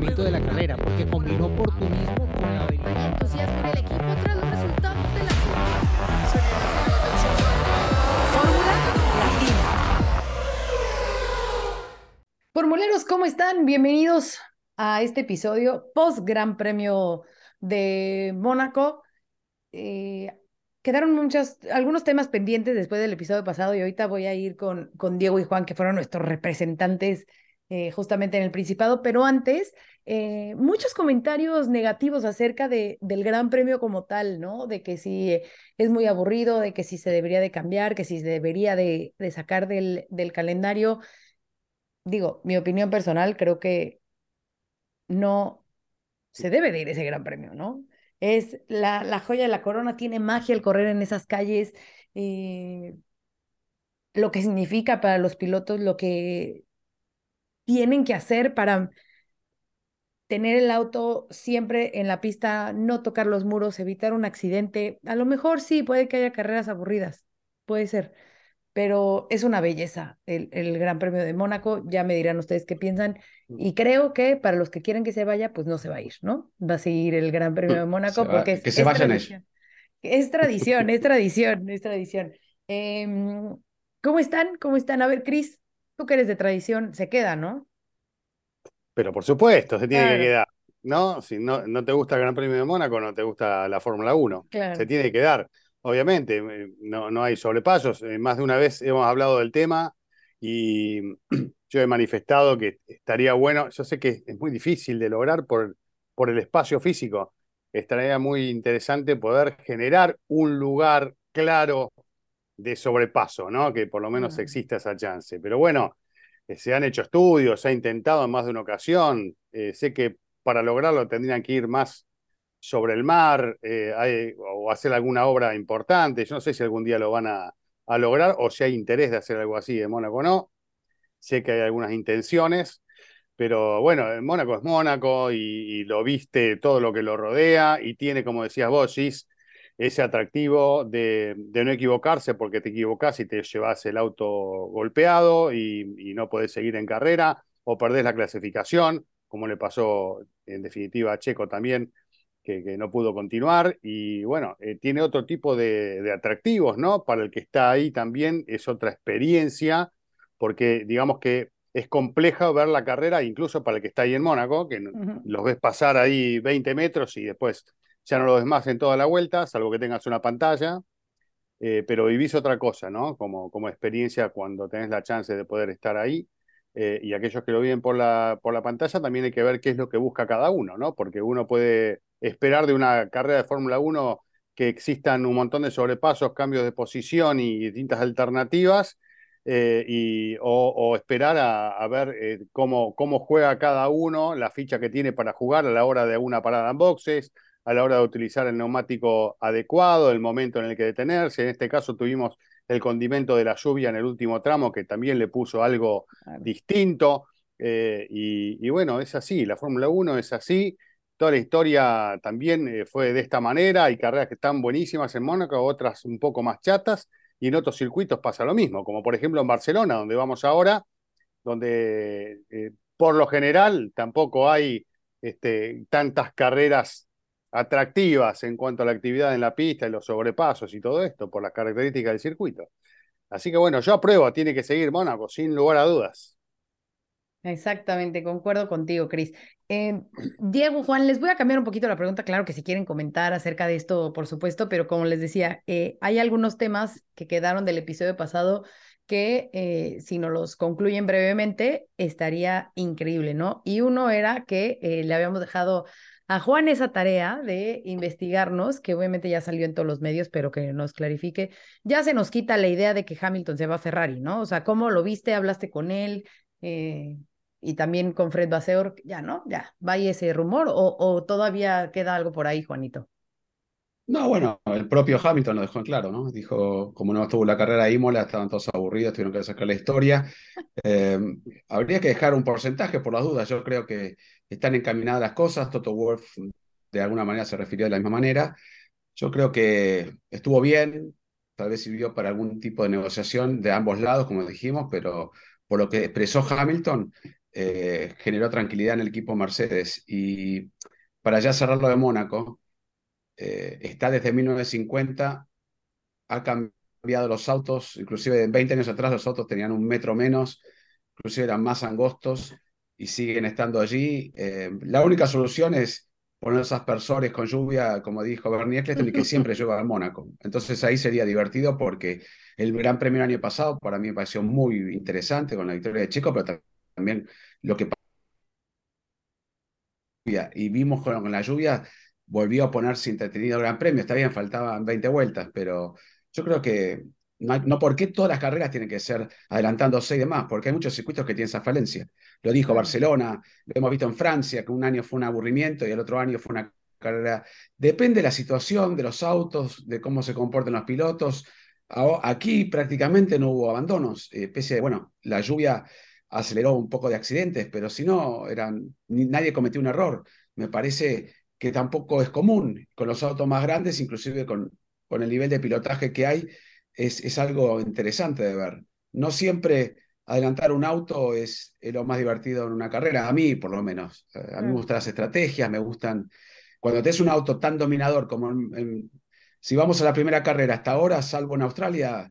funcionamiento de la carrera, porque combinó oportunismo con la habilidad. entusiasmo en el equipo tras los resultados de la Fórmula Latina. Formuleros, ¿cómo están? Bienvenidos a este episodio post Gran Premio de Mónaco. Eh, quedaron muchos, algunos temas pendientes después del episodio pasado y ahorita voy a ir con, con Diego y Juan, que fueron nuestros representantes eh, justamente en el Principado, pero antes, eh, muchos comentarios negativos acerca de, del Gran Premio como tal, ¿no? De que si es muy aburrido, de que si se debería de cambiar, que si se debería de, de sacar del, del calendario. Digo, mi opinión personal, creo que no se debe de ir ese Gran Premio, ¿no? Es la, la joya de la corona, tiene magia el correr en esas calles, eh, lo que significa para los pilotos, lo que tienen que hacer para tener el auto siempre en la pista, no tocar los muros, evitar un accidente. A lo mejor sí, puede que haya carreras aburridas, puede ser, pero es una belleza el, el Gran Premio de Mónaco. Ya me dirán ustedes qué piensan. Y creo que para los que quieren que se vaya, pues no se va a ir, ¿no? Va a seguir el Gran Premio de Mónaco va- porque es, que se es vayan tradición. Es tradición, es tradición, es tradición. Em, ¿Cómo están? ¿Cómo están? A ver, Cris, tú que eres de tradición, se queda, ¿no? Pero por supuesto, se tiene Claro. que quedar, ¿no? Si no, no te gusta el Gran Premio de Mónaco, no te gusta la Fórmula 1. Claro. Se tiene que quedar. Obviamente, eh, no, no hay sobrepasos. Eh, Más de una vez hemos hablado del tema y yo he manifestado que estaría bueno, yo sé que es muy difícil de lograr por, por el espacio físico. Estaría muy interesante poder generar un lugar claro de sobrepaso, ¿no? Que por lo menos exista esa chance. Pero bueno, se han hecho estudios, se ha intentado en más de una ocasión. Eh, sé que para lograrlo tendrían que ir más sobre el mar eh, o hacer alguna obra importante. Yo no sé si algún día lo van a, lograr o si hay interés de hacer algo así en Mónaco o no. Sé que hay algunas intenciones, pero bueno, en Mónaco es Mónaco y, y lo viste todo lo que lo rodea y tiene, como decías vos, Gis, ese atractivo de, de no equivocarse porque te equivocás y te llevas el auto golpeado y, y no podés seguir en carrera o perdés la clasificación, como le pasó en definitiva a Checo también, que, que no pudo continuar. Y bueno, eh, tiene otro tipo de, de atractivos, ¿no? Para el que está ahí también es otra experiencia, porque digamos que es compleja ver la carrera, incluso para el que está ahí en Mónaco, que los ves pasar ahí 20 metros y después ya no lo ves en toda la vuelta, salvo que tengas una pantalla, eh, pero vivís otra cosa, ¿no? Como, como experiencia cuando tenés la chance de poder estar ahí. eh, y aquellos que lo viven por la, por la pantalla también hay que ver qué es lo que busca cada uno, ¿no? Porque uno puede esperar de una carrera de Fórmula 1 que existan un montón de sobrepasos, cambios de posición y distintas alternativas, eh, y, o, esperar a, ver cómo, cómo juega cada uno, la ficha que tiene para jugar a la hora de una parada en boxes, a la hora de utilizar el neumático adecuado, el momento en el que detenerse. En este caso tuvimos el condimento de la lluvia en el último tramo, que también le puso algo Claro. distinto. eh, y, y bueno, es así, la Fórmula 1 es así. Toda la historia también eh, fue de esta manera. Hay carreras que están buenísimas en Mónaco, otras un poco más chatas, y en otros circuitos pasa lo mismo, como por ejemplo en Barcelona, donde vamos ahora, donde eh, por lo general tampoco hay este, tantas carreras atractivas en cuanto a la actividad en la pista y los sobrepasos y todo esto, por las características del circuito. Así que bueno, yo apruebo, tiene que seguir Mónaco, sin lugar a dudas. Exactamente, concuerdo contigo, Cris. Eh, Diego, Juan, les voy a cambiar un poquito la pregunta. Claro que si quieren comentar acerca de esto, por supuesto, pero como les decía, eh, hay algunos temas que quedaron del episodio pasado que eh, si nos los concluyen brevemente, estaría increíble, ¿no? Y uno era que le habíamos dejado a Juan esa tarea de investigarnos, que obviamente ya salió en todos los medios, pero que nos clarifique. Ya se nos quita la idea de que Hamilton se va a Ferrari, ¿no? O sea, ¿cómo lo viste? ¿Hablaste con él? Eh, y también con Fred Vasseur, ya, ¿no? Ya, ¿vaya ese rumor o, o todavía queda algo por ahí, Juanito? No, bueno, el propio Hamilton lo dejó en claro, ¿no? Dijo, como no estuvo la carrera de Imola, estaban todos aburridos, tuvieron que sacar la historia. Eh, habría que dejar un porcentaje por las dudas. Yo creo que están encaminadas las cosas. Toto Wolff de alguna manera se refirió de la misma manera. Yo creo que estuvo bien, tal vez sirvió para algún tipo de negociación de ambos lados, como dijimos, pero por lo que expresó Hamilton, eh, generó tranquilidad en el equipo Mercedes. Y para ya cerrar lo de Mónaco, eh, está desde 1950, ha cambiado los autos, inclusive 20 años atrás los autos tenían un metro menos, inclusive eran más angostos y siguen estando allí. Eh, la única solución es poner esos aspersores con lluvia, como dijo Bernie Eccleston, y que siempre llueva en Mónaco. Entonces ahí sería divertido porque el Gran Premio del año pasado para mí me pareció muy interesante con la victoria de Checo, pero también lo que pasó. Y vimos con la lluvia, volvió a ponerse entretenido el Gran Premio. Está bien, faltaban 20 vueltas, pero yo creo que no, no por qué todas las carreras tienen que ser adelantándose y demás, porque hay muchos circuitos que tienen esa falencia. Lo dijo Barcelona, lo hemos visto en Francia, que un año fue un aburrimiento y el otro año fue una carrera. Depende de la situación, de los autos, de cómo se comportan los pilotos. Aquí prácticamente no hubo abandonos, eh, pese a, bueno, la lluvia aceleró un poco de accidentes, pero si no, eran, nadie cometió un error. Me parece que tampoco es común con los autos más grandes, inclusive con, con el nivel de pilotaje que hay, es, es algo interesante de ver. No siempre adelantar un auto es, lo más divertido en una carrera, a mí por lo menos. Eh, a mí me gustan las estrategias, me gustan... Cuando tenés un auto tan dominador como si vamos a la primera carrera hasta ahora, salvo en Australia,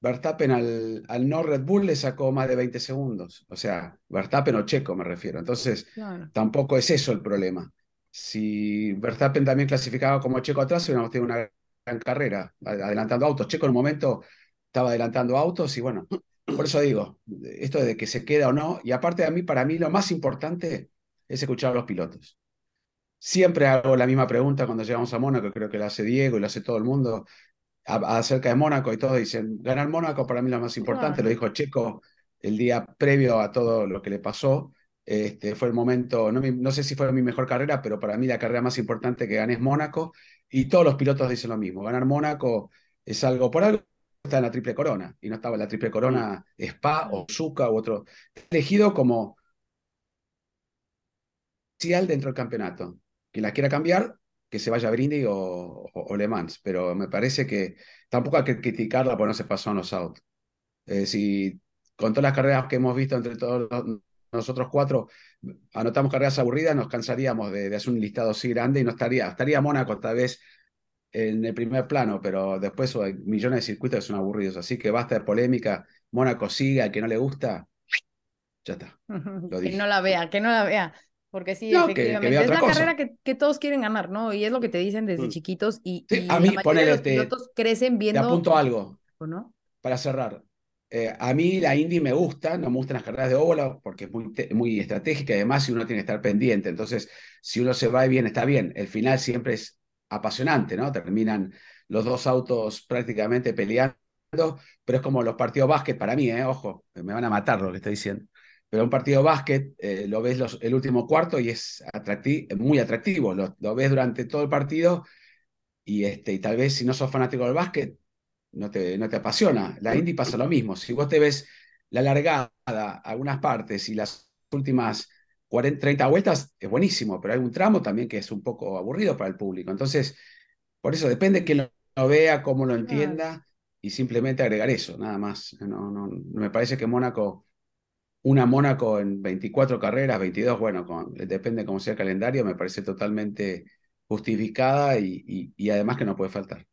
Verstappen al, al no Red Bull le sacó más de 20 segundos. O sea, Verstappen o Checo me refiero. Entonces, tampoco es eso el problema. Si Verstappen también clasificaba como Checo atrás, hubiéramos tenido una gran carrera, adelantando autos. Checo en un momento estaba adelantando autos y bueno, por eso digo, esto de que se queda o no, y aparte a mí, para mí lo más importante es escuchar a los pilotos. Siempre hago la misma pregunta cuando llegamos a Mónaco, creo que lo hace Diego y lo hace todo el mundo, acerca de Mónaco y todos dicen, ganar Mónaco para mí lo más importante, lo dijo Checo el día previo a todo lo que le pasó. Este, fue el momento, no, no, sé si fue mi mejor carrera, pero para mí la carrera más importante que gané es Mónaco y todos los pilotos dicen lo mismo. Ganar Mónaco es algo, por algo está en la triple corona y no estaba en la triple corona Spa o Zuka u otro. Elegido como dentro del campeonato. Quien la quiera cambiar, que se vaya a Brindy o, o, Le Mans, pero me parece que tampoco hay que criticarla porque no se pasó en los autos. Eh, si con todas las carreras que hemos visto entre todos nosotros cuatro, anotamos carreras aburridas, nos cansaríamos de, de, hacer un listado así grande y no estaría, estaría Mónaco tal vez en el primer plano, pero después hay millones de circuitos que son aburridos, así que basta de polémica, Mónaco siga, al que no le gusta, ya está. que no la vea, que no la vea. Porque sí, efectivamente, es la carrera que, que, todos quieren ganar, ¿no? Y es lo que te dicen desde mm. chiquitos y, a mí, ponele, los pilotos crecen viendo... Te apunto algo, ¿no? para cerrar. Eh, a mí la Indy me gusta, no me gustan las carreras de óvalo porque es muy, muy estratégica y además si uno tiene que estar pendiente. Entonces, si uno se va bien, está bien. El final siempre es apasionante, ¿no? Terminan los dos autos prácticamente peleando, pero es como los partidos básquet para mí, ¿eh? Ojo, me van a matar lo que estoy diciendo. Pero un partido básquet eh, lo ves el último cuarto y es muy atractivo, lo, lo, ves durante todo el partido y, este, y tal vez si no sos fanático del básquet, no te, no te apasiona. La Indy pasa lo mismo. Si vos te ves la largada, algunas partes y las últimas 40, 30 vueltas es buenísimo, pero hay un tramo también que es un poco aburrido para el público. Entonces, por eso depende que lo, lo vea, cómo lo entienda y simplemente agregar eso, nada más. No, no, me parece que Mónaco, una Mónaco en 24 carreras, 22, bueno, con, depende cómo sea el calendario, me parece totalmente justificada y, y, y además que no puede faltar.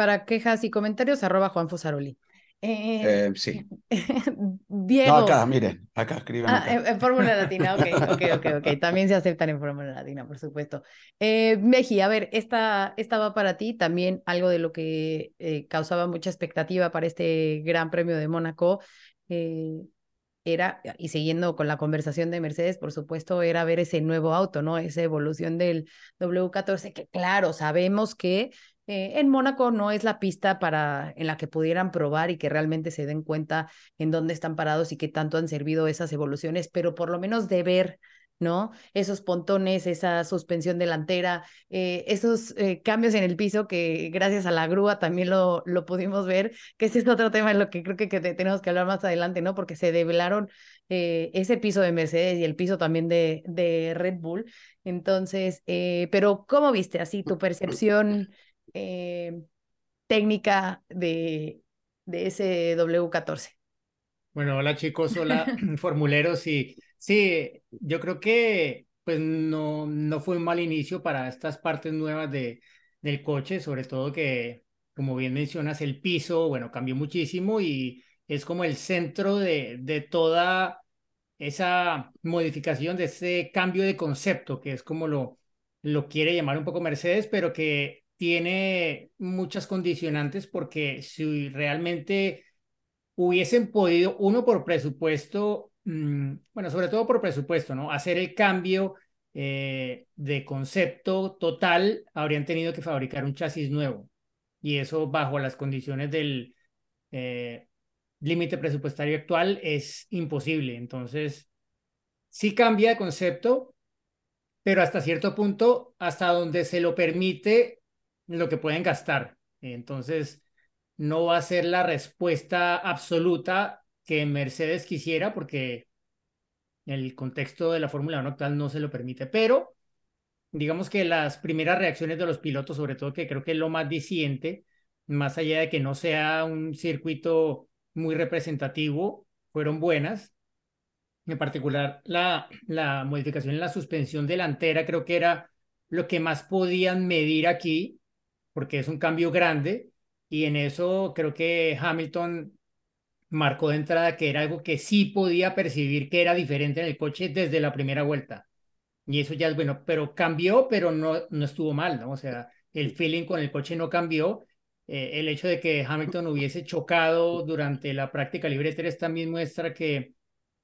Para quejas y comentarios, arroba Juan Fosaroli. Eh, eh, sí. Diego. No, acá, miren, acá escriben. Ah, en, Fórmula Latina, ok, ok, ok, ok. También se aceptan en Fórmula Latina, por supuesto. Eh, Meji, a ver, esta, esta va para ti, también algo de lo que eh, causaba mucha expectativa para este Gran Premio de Mónaco. era, y siguiendo con la conversación de Mercedes, por supuesto, era ver ese nuevo auto, ¿no? Esa evolución del W14, que claro, sabemos que eh, en Mónaco no es la pista para en la que pudieran probar y que realmente se den cuenta en dónde están parados y qué tanto han servido esas evoluciones, pero por lo menos de ver ¿no? Esos pontones, esa suspensión delantera, eh, esos eh, cambios en el piso que gracias a la grúa también lo, lo pudimos ver, que ese es otro tema en lo que creo que, que tenemos que hablar más adelante, ¿no? Porque se develaron ese piso de Mercedes y el piso también de, de Red Bull. Entonces, pero ¿cómo viste así tu percepción? Eh, técnica de, de ese W14. Bueno, hola chicos, hola formuleros y Sí, yo creo que pues no, no fue un mal inicio para estas partes nuevas de, del coche, sobre todo que, como bien mencionas, el piso, bueno, cambió muchísimo y es como el centro de, de toda esa modificación, de ese cambio de concepto, que es como lo, lo quiere llamar un poco Mercedes, pero que tiene muchas condicionantes porque si realmente hubiesen podido, uno por presupuesto, mm, bueno, sobre todo por presupuesto, ¿no? Hacer el cambio eh, de concepto total, habrían tenido que fabricar un chasis nuevo. Y eso bajo las condiciones del eh, límite presupuestario actual es imposible. Entonces, sí cambia de concepto, pero hasta cierto punto, hasta donde se lo permite lo que pueden gastar. Entonces, no va a ser la respuesta absoluta que Mercedes quisiera porque el contexto de la Fórmula 1 actual no se lo permite, pero digamos que las primeras reacciones de los pilotos, sobre todo que creo que es lo más diciente, más allá de que no sea un circuito muy representativo, fueron buenas. En particular, la, la modificación en la suspensión delantera creo que era lo que más podían medir aquí, porque es un cambio grande, y en eso creo que Hamilton marcó de entrada que era algo que sí podía percibir que era diferente en el coche desde la primera vuelta. Y eso ya es bueno, pero cambió, pero no, no estuvo mal, ¿no? O sea, el feeling con el coche no cambió. Eh, el hecho de que Hamilton hubiese chocado durante la práctica libre 3 también muestra que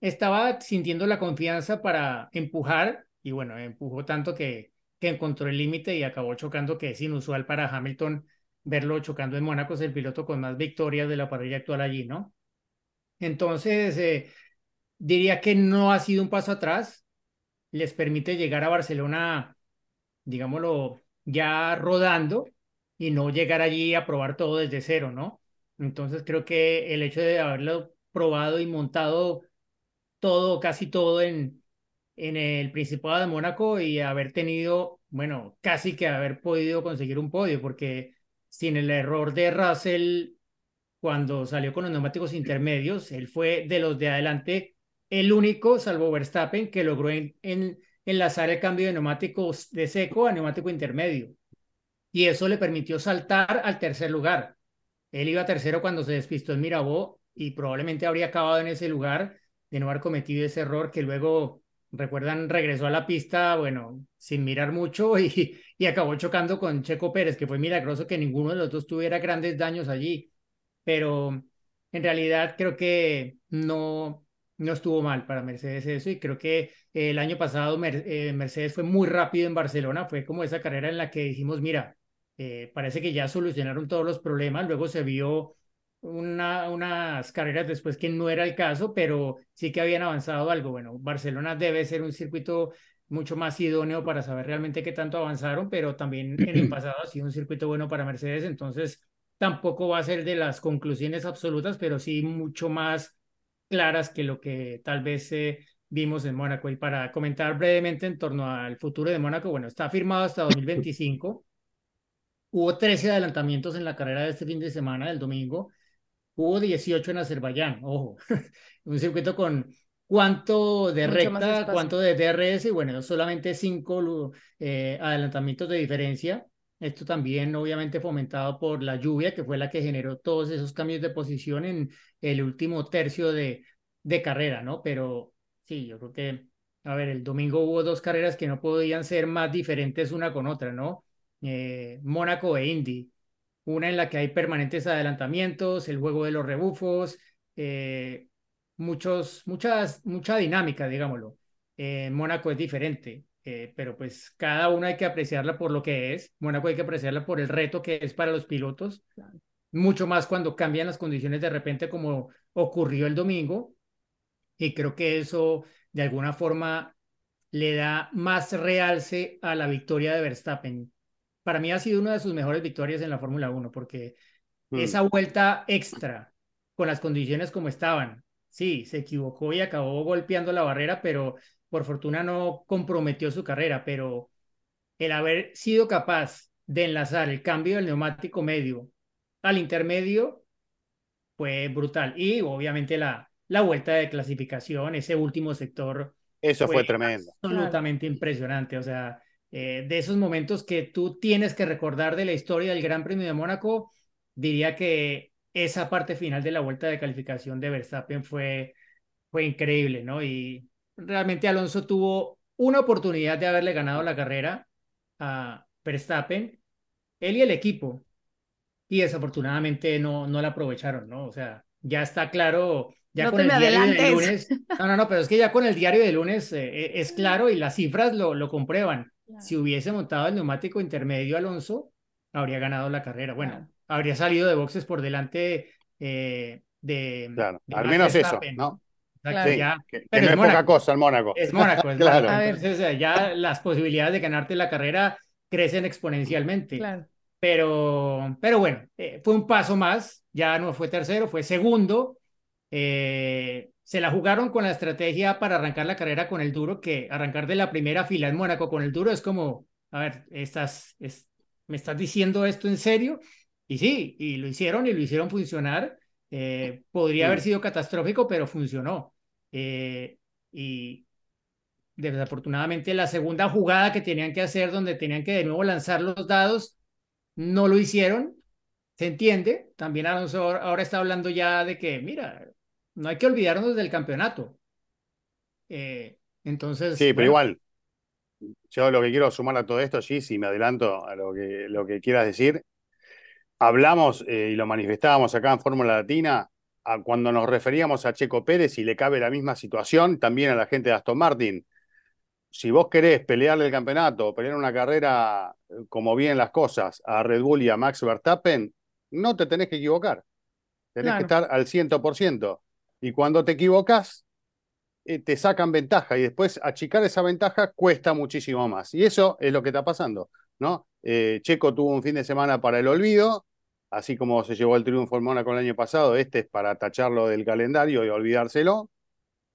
estaba sintiendo la confianza para empujar y bueno, empujó tanto que, que encontró el límite y acabó chocando, que es inusual para Hamilton verlo chocando en Mónaco, es el piloto con más victorias de la parrilla actual allí, ¿no? Entonces, eh, diría que no ha sido un paso atrás, les permite llegar a Barcelona, digámoslo, ya rodando y no llegar allí a probar todo desde cero, ¿no? Entonces creo que el hecho de haberlo probado y montado todo, casi todo en, en el Principado de Mónaco y haber tenido, bueno, casi que haber podido conseguir un podio, porque sin el error de Russell cuando salió con los neumáticos intermedios, él fue de los de adelante el único, salvo Verstappen, que logró en, enlazar el cambio de neumáticos de seco a neumático intermedio. Y eso le permitió saltar al tercer lugar. Él iba tercero cuando se despistó en Mirabó y probablemente habría acabado en ese lugar de no haber cometido ese error que luego, recuerdan, regresó a la pista, bueno, sin mirar mucho y, y acabó chocando con Checo Pérez, que fue milagroso que ninguno de los dos tuviera grandes daños allí. Pero en realidad creo que no, no estuvo mal para Mercedes eso y creo que el año pasado eh, Mercedes fue muy rápido en Barcelona, fue como esa carrera en la que dijimos, mira, eh, parece que ya solucionaron todos los problemas, luego se vio una, unas carreras después que no era el caso, pero sí que habían avanzado algo. Bueno, Barcelona debe ser un circuito mucho más idóneo para saber realmente qué tanto avanzaron, pero también en el pasado ha sido un circuito bueno para Mercedes, entonces tampoco va a ser de las conclusiones absolutas, pero sí mucho más claras que lo que tal vez eh, vimos en Mónaco. Y para comentar brevemente en torno al futuro de Mónaco, bueno, está firmado hasta 2025. Hubo 13 adelantamientos en la carrera de este fin de semana, del domingo. Hubo 18 en Azerbaiyán, ojo, un circuito con cuánto de recta, cuánto de DRS y bueno, solamente 5 eh, adelantamientos de diferencia. Esto también obviamente fomentado por la lluvia, que fue la que generó todos esos cambios de posición en el último tercio de, de carrera, ¿no? Pero sí, yo creo que, a ver, el domingo hubo dos carreras que no podían ser más diferentes una con otra, ¿no? Eh, Mónaco e Indy. Una en la que hay permanentes adelantamientos, el juego de los rebufos, eh, muchos, muchas, mucha dinámica, digámoslo. Eh, Mónaco es diferente. Eh, pero pues cada una hay que apreciarla por lo que es. Mónaco hay que apreciarla por el reto que es para los pilotos, mucho más cuando cambian las condiciones de repente como ocurrió el domingo. Y creo que eso de alguna forma le da más realce a la victoria de Verstappen. Para mí ha sido una de sus mejores victorias en la Fórmula 1 porque mm. esa vuelta extra con las condiciones como estaban, sí, se equivocó y acabó golpeando la barrera, pero por fortuna no comprometió su carrera, pero el haber sido capaz de enlazar el cambio del neumático medio al intermedio fue brutal. Y obviamente la, la vuelta de clasificación, ese último sector Eso fue, fue tremendo. absolutamente impresionante. O sea, eh, de esos momentos que tú tienes que recordar de la historia del Gran Premio de Mónaco, diría que esa parte final de la vuelta de calificación de Verstappen fue, fue increíble, ¿no? Y realmente Alonso tuvo una oportunidad de haberle ganado la carrera a Verstappen, él y el equipo, y desafortunadamente no, no la aprovecharon, ¿no? O sea, ya está claro, ya No con el diario de adelantes. lunes, no, no, no, pero es que ya con el diario de lunes eh, eh, es claro y las cifras lo, lo comprueban. Si hubiese montado el neumático intermedio Alonso, habría ganado la carrera. Bueno, Claro. habría salido de boxes por delante eh, de, Claro, de al menos eso, Verstappen. ¿no? Exacto, Claro. Sí, ya- que, que pero no es es poca Mónaco. cosa el Mónaco. es Mónaco, es Claro. Mónaco. Entonces eh, ya las posibilidades de ganarte la carrera crecen exponencialmente. Claro. Pero, pero bueno, eh, fue un paso más, ya no fue tercero, fue segundo. Eh, se la jugaron con la estrategia para arrancar la carrera con el duro, que arrancar de la primera fila en Mónaco con el duro es como, a ver, estás, es- ¿me estás diciendo esto en serio? Y sí, y lo hicieron y lo hicieron funcionar. Eh, podría haber Mm. sido catastrófico, pero funcionó. Eh, y desafortunadamente la segunda jugada que tenían que hacer, donde tenían que de nuevo lanzar los dados, no lo hicieron. Se entiende. También Alonso ahora está hablando ya de que, mira, no hay que olvidarnos del campeonato. Eh, entonces, Sí, pero igual, yo lo que quiero sumar a todo esto, sí, si me adelanto a lo que, lo que quieras decir, hablamos eh, y lo manifestábamos acá en Fórmula Latina, a cuando nos referíamos a Checo Pérez y le cabe la misma situación, también a la gente de Aston Martin. Si vos querés pelearle el campeonato, pelear una carrera eh, como bien las cosas a Red Bull y a Max Verstappen, no te tenés que equivocar. Tenés que estar al 100%. Y cuando te equivocas, eh, te sacan ventaja y después achicar esa ventaja cuesta muchísimo más. Y eso es lo que está pasando, ¿no? Eh, Checo tuvo un fin de semana para el olvido, así como se llevó el triunfo en Mónaco el año pasado, este es para tacharlo del calendario y olvidárselo,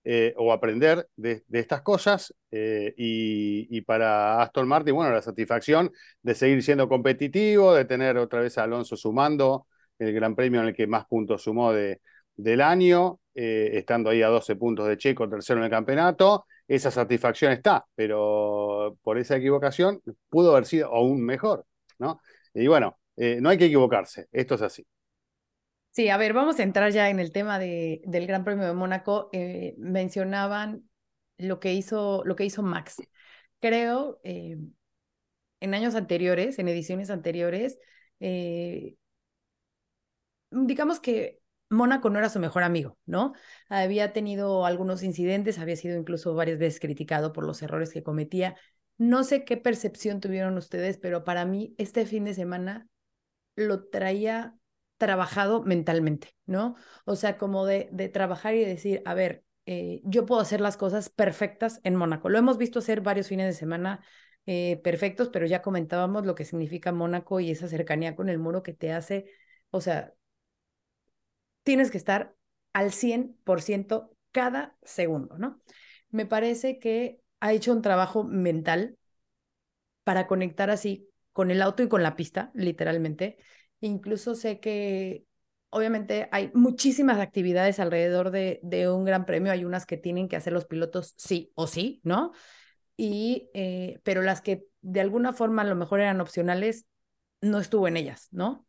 eh, o aprender de, estas cosas. y, para Aston Martin, bueno, la satisfacción de seguir siendo competitivo, de tener otra vez a Alonso sumando el gran premio en el que más puntos sumó de, del año, eh, estando ahí a 12 puntos de Checo, tercero en el campeonato. Esa satisfacción está, pero por esa equivocación pudo haber sido aún mejor, ¿no? Y bueno, eh, no hay que equivocarse, esto es así. Sí, a ver, vamos a entrar ya en el tema de, del Gran Premio de Mónaco. Eh, mencionaban lo que hizo, lo que hizo Max. Creo, eh, en años anteriores, en ediciones anteriores, digamos que Mónaco no era su mejor amigo, ¿no? Había tenido algunos incidentes, había sido incluso varias veces criticado por los errores que cometía. No sé qué percepción tuvieron ustedes, pero para mí este fin de semana lo traía trabajado mentalmente, ¿no? O sea, como de, trabajar y de decir, a ver, eh, yo puedo hacer las cosas perfectas en Mónaco. Lo hemos visto hacer varios fines de semana eh, perfectos, pero ya comentábamos lo que significa Mónaco y esa cercanía con el muro que te hace, o sea, tienes que estar al 100% cada segundo, ¿no? Me parece que ha hecho un trabajo mental para conectar así con el auto y con la pista, literalmente. Incluso sé que obviamente hay muchísimas actividades alrededor de, un gran premio, hay unas que tienen que hacer los pilotos sí o sí, ¿no? Y, eh, pero las que de alguna forma a lo mejor eran opcionales, no estuvo en ellas, ¿no?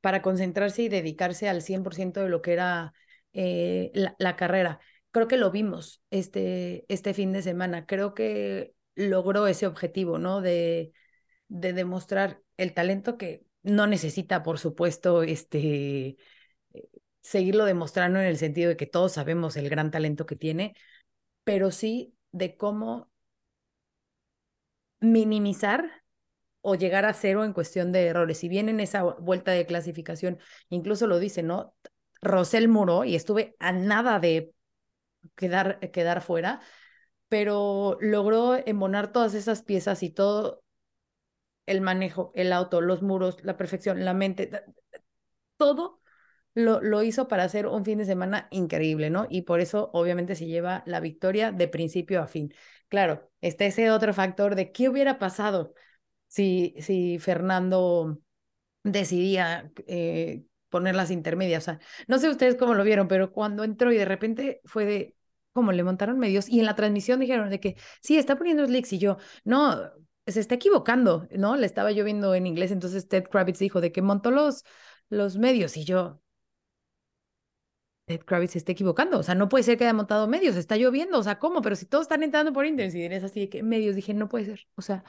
Para concentrarse y dedicarse al 100% de lo que era eh, la, la carrera. Creo que lo vimos este, este fin de semana. Creo que logró ese objetivo, ¿no? De, de demostrar el talento que no necesita, por supuesto, este, eh, seguirlo demostrando en el sentido de que todos sabemos el gran talento que tiene, pero sí de cómo minimizar o llegar a cero en cuestión de errores. Si bien en esa vuelta de clasificación, incluso lo dice, ¿no? Rosel muro y estuve a nada de quedar, quedar fuera, pero logró embonar todas esas piezas y todo el manejo, el auto, los muros, la perfección, la mente, todo lo, lo hizo para hacer un fin de semana increíble, ¿no? Y por eso obviamente se lleva la victoria de principio a fin. Claro, está ese otro factor de qué hubiera pasado si, si Fernando decidía eh, poner las intermedias. O sea, no sé ustedes cómo lo vieron, pero cuando entró y de repente fue de, ¿cómo le montaron medios? Y en la transmisión dijeron de que sí, está poniendo slicks y yo, no, se está equivocando, ¿no? Le estaba yo viendo en inglés, entonces Ted Kravitz dijo de que montó los, los medios y yo, Ted Kravitz se está equivocando, o sea, no puede ser que haya montado medios, está lloviendo, o sea, ¿cómo? Pero si todos están entrando por internet, y eres así de que medios, dije, no puede ser, o sea,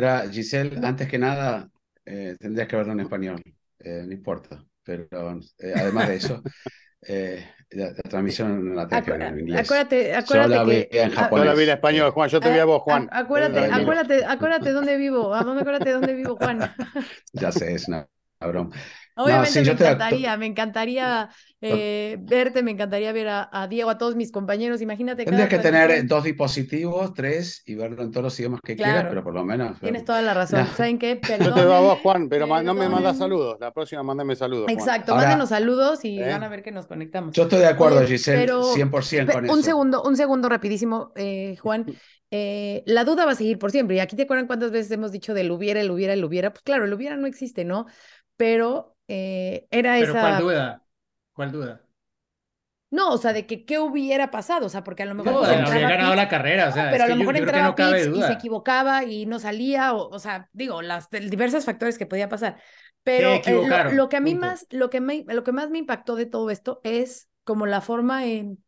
Pero Giselle, antes que nada, eh, tendrías que verlo en español, eh, no importa. Pero eh, además de eso, eh, la, la transmisión no la que ver en inglés. acuérdate, Yo la acuérdate vi que... en a- Yo japonés. la vi en español, Juan. Yo te vi a vos, Juan. acuérdate, acuérdate, acuérdate dónde vivo, ¿a dónde acuérdate dónde vivo, Juan? Ya sé, es una, una broma. Obviamente sí, me yo te- encantaría, me encantaría eh, verte, me encantaría ver a, a Diego, a todos mis compañeros. Imagínate Tendrías que tener dos dispositivos, tres, y verlo en todos los idiomas que quieras, pero por lo menos. Tienes toda la razón. No. ¿Saben qué? Yo te vos, Juan, pero ma- no me mandas saludos. La próxima mándame saludos, Juan. Exacto, Ahora- mándenos saludos y ¿Eh? van a ver que nos conectamos. Yo estoy de acuerdo, Oye, Giselle, pero- 100% Pe- con un eso. segundo, un segundo rapidísimo, eh, Juan. Eh, la duda va a seguir por siempre. Y aquí te acuerdan cuántas veces hemos dicho del hubiera, el hubiera, el hubiera. Pues claro, el hubiera no existe, ¿no? Pero eh, era Pero esa. ¿cuál duda? ¿Cuál duda? No, o sea, de que qué hubiera pasado, o sea, porque a lo mejor No, pues, habría ganado Pitts, la carrera, o sea, no, pero a lo yo- mejor yo entraba no cabe Pitts y se equivocaba y no salía, o, o sea, digo, las diversos factores que podía pasar. Pero eh, lo- lo, que a mí punto. más, lo que me, lo que más me impactó de todo esto es como la forma en,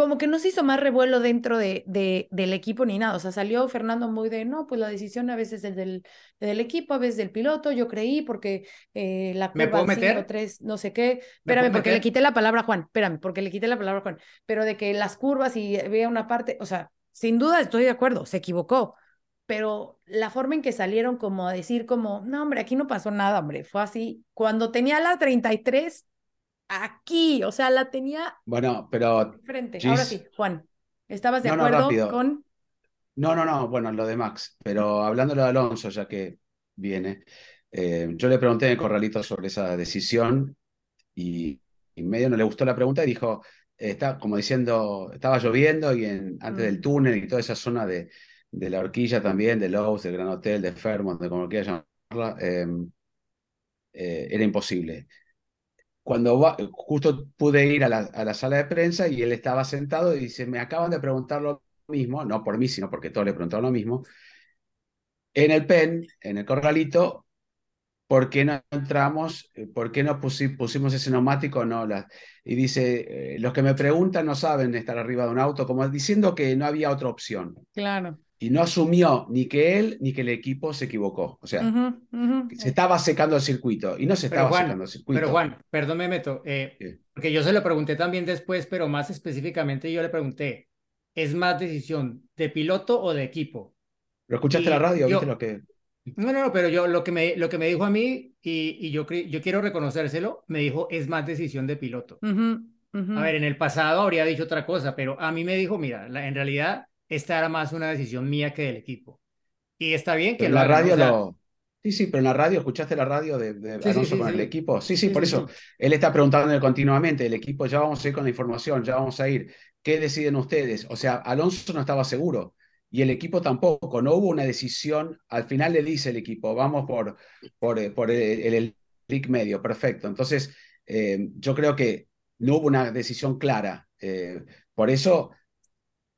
como que no se hizo más revuelo dentro de, de, del equipo ni nada. O sea, salió Fernando muy de, no, pues la decisión a veces es del, del equipo, a veces del piloto. Yo creí porque eh, la ¿Me puedo meter? 5-3, no sé qué. ¿Me Espérame, porque le quité la palabra a Juan. Espérame, porque le quité la palabra a Juan. Pero de que las curvas y veía una parte, o sea, sin duda estoy de acuerdo, se equivocó. Pero la forma en que salieron como a decir como, no, hombre, aquí no pasó nada, hombre, fue así. Cuando tenía la 33, aquí, o sea, la tenía Bueno, pero frente. Gis. Ahora sí, Juan, ¿estabas de No, acuerdo con? No, no, no, bueno, lo de Max, pero hablándolo de Alonso, ya que viene, eh, yo le pregunté en el corralito sobre esa decisión y, y medio no le gustó la pregunta y dijo, eh, está como diciendo, estaba lloviendo y en, antes del Mm. túnel y toda esa zona de, de la horquilla también, de Lowe's, del Gran Hotel, de Fairmont, de como quieras llamarla, eh, eh, era imposible. Cuando va- justo pude ir a la, a la sala de prensa y él estaba sentado y dice, me acaban de preguntar lo mismo, no por mí, sino porque todos le preguntaron lo mismo, en el PEN, en el corralito, ¿por qué no entramos? Eh, ¿Por qué no pusi- pusimos ese neumático? No, la- y dice, eh, los que me preguntan no saben estar arriba de un auto, como diciendo que no había otra opción. Claro. Y no asumió ni que él ni que el equipo se equivocó. O sea, Ujú, ujú. se estaba secando el circuito y no se Pero estaba Juan, secando el circuito. pero Juan, perdón, me meto, eh, Sí. porque yo se lo pregunté también después, pero más específicamente yo le pregunté, ¿es más decisión de piloto o de equipo? ¿Lo escuchaste y la radio? yo- ¿Viste lo que...? No, no, no, pero yo lo que me, lo que me dijo a mí, y, y yo, yo quiero reconocérselo, me dijo, es más decisión de piloto. Ujú, ujú. A ver, en el pasado habría dicho otra cosa, pero a mí me dijo, mira, la- en realidad esta era más una decisión mía que del equipo. Y está bien que Pero en lo la radio lo... Sí, sí, pero en la radio, ¿escuchaste la radio de, de Sí, Alonso sí, con el equipo? Sí, sí, por eso. Él está preguntándole continuamente, el equipo, ya vamos a ir con la información, ya vamos a ir. ¿Qué deciden ustedes? O sea, Alonso no estaba seguro y el equipo tampoco. No hubo una decisión. Al final le dice el equipo, vamos por, por, eh, por el, el, el medio, perfecto. Entonces, eh, yo creo que no hubo una decisión clara. Eh, por eso,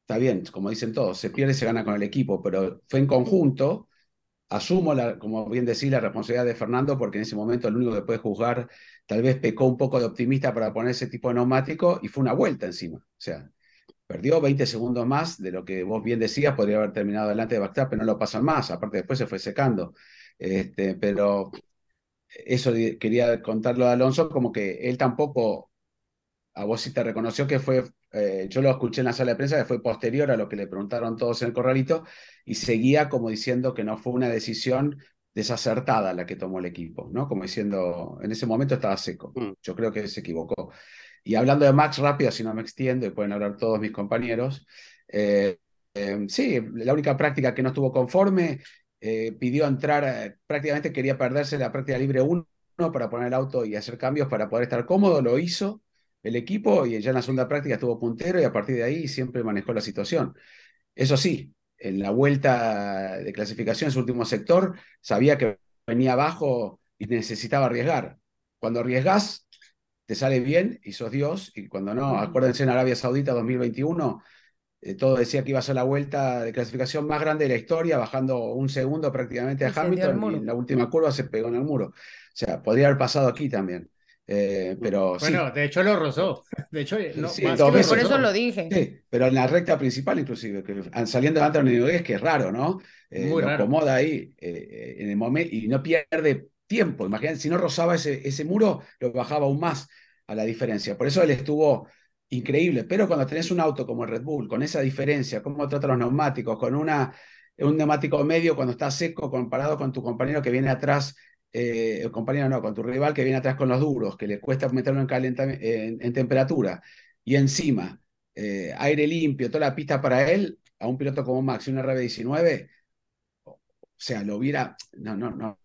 está bien, como dicen todos, se pierde, se gana con el equipo, pero fue en conjunto. Asumo, como bien decís, la responsabilidad de Fernando, porque en ese momento el único que puede juzgar tal vez pecó un poco de optimista para poner ese tipo de neumático y fue una vuelta encima. O sea, perdió 20 segundos más de lo que vos bien decías, podría haber terminado delante de Verstappen, no lo pasan más, aparte después se fue secando. Este, pero eso quería contarlo a Alonso, como que él tampoco, a vos sí te reconoció que fue, eh, yo lo escuché en la sala de prensa, que fue posterior a lo que le preguntaron todos en el corralito, y seguía como diciendo que no fue una decisión desacertada la que tomó el equipo, ¿no? Como diciendo, en ese momento estaba seco. Mm. Yo creo que se equivocó. Y hablando de Max rápido, si no me extiendo y pueden hablar todos mis compañeros, eh, eh, sí, la única práctica que no estuvo conforme, pidió entrar, prácticamente quería perderse la práctica libre 1 para poner el auto y hacer cambios para poder estar cómodo, lo hizo el equipo y ya en la segunda práctica estuvo puntero y a partir de ahí siempre manejó la situación. Eso sí, en la vuelta de clasificación en su último sector, sabía que venía abajo y necesitaba arriesgar. Cuando arriesgas, te sale bien y sos Dios, y cuando no, acuérdense en Arabia Saudita 2021, eh, todo decía que iba a ser la vuelta de clasificación más grande de la historia, bajando un segundo prácticamente a Hamilton, y en la última curva se pegó en el muro. O sea, podría haber pasado aquí también. Eh, pero sí, Bueno, de hecho lo rozó. De hecho, no, Sí, más veces. Por eso lo dije. Sí, pero en la recta principal inclusive, que saliendo de Anthony Nogués, que es raro, ¿no? Eh, Muy lo raro. acomoda ahí eh, en el momento y no pierde tiempo. Imagínate, si no rozaba ese, ese muro, lo bajaba aún más a la diferencia. Por eso él estuvo increíble. Pero cuando tenés un auto como el Red Bull, con esa diferencia, cómo trata los neumáticos, con una, un neumático medio cuando está seco comparado con tu compañero que viene atrás, eh, compañero no, con tu rival que viene atrás con los duros, que le cuesta meterlo en, en, en temperatura, y encima eh, aire limpio, toda la pista para él, a un piloto como Max y un RB19, o sea, lo hubiera, no, no, no,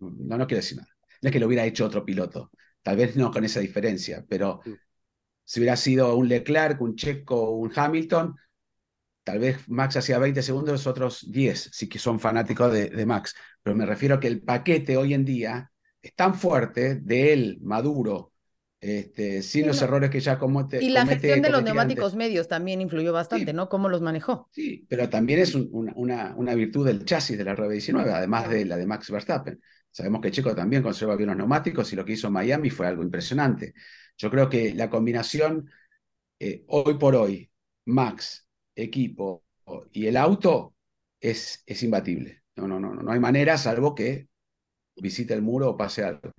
no, no quiero decir nada, no es que lo hubiera hecho otro piloto, tal vez no con esa diferencia, pero Mm. si hubiera sido un Leclerc, un Checo, un Hamilton, tal vez Max hacía 20 segundos, otros 10, sí que son fanáticos de, de Max, pero me refiero a que el paquete hoy en día es tan fuerte de él, maduro, este, sin Sí, los no. errores que ya comete. Y la comete- gestión de los neumáticos antes. medios también influyó bastante, Sí. ¿no? Cómo los manejó. Sí, pero también es un- una, una, virtud del chasis de la RB19, además de la de Max Verstappen. Sabemos que Checo también conserva bien los neumáticos y lo que hizo Miami fue algo impresionante. Yo creo que la combinación, eh, hoy por hoy, Max, equipo y el auto es, es imbatible. No, no, no, no hay manera salvo que visite el muro o pase algo.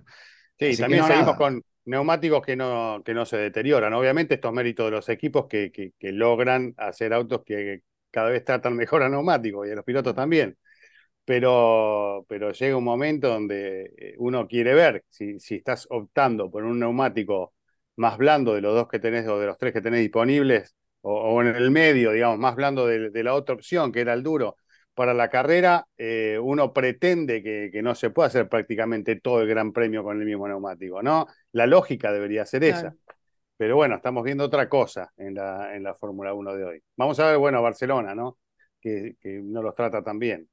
Sí, Así también no, seguimos nada. con neumáticos que no, que no se deterioran. Obviamente, estos méritos de los equipos que, que, que logran hacer autos que cada vez tratan mejor a neumáticos y a los pilotos también. Pero, pero llega un momento donde eh, uno quiere ver si, si estás optando por un neumático más blando de los dos que tenés o de los tres que tenés disponibles, o, o en el medio, digamos, más blando de, de la otra opción, que era el duro, para la carrera, eh, uno pretende que, que no se pueda hacer prácticamente todo el gran premio con el mismo neumático, ¿no? La lógica debería ser esa. Pero bueno, estamos viendo otra cosa en la, en la Fórmula 1 de hoy. Vamos a ver, bueno, Barcelona, ¿no? Que, que no los trata tan bien.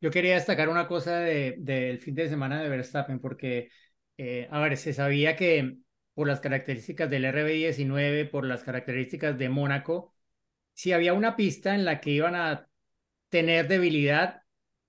Yo quería destacar una cosa de- del fin de semana de Verstappen, porque, eh, a ver, se sabía que por las características del RB19, por las características de Mónaco, si había una pista en la que iban a tener debilidad,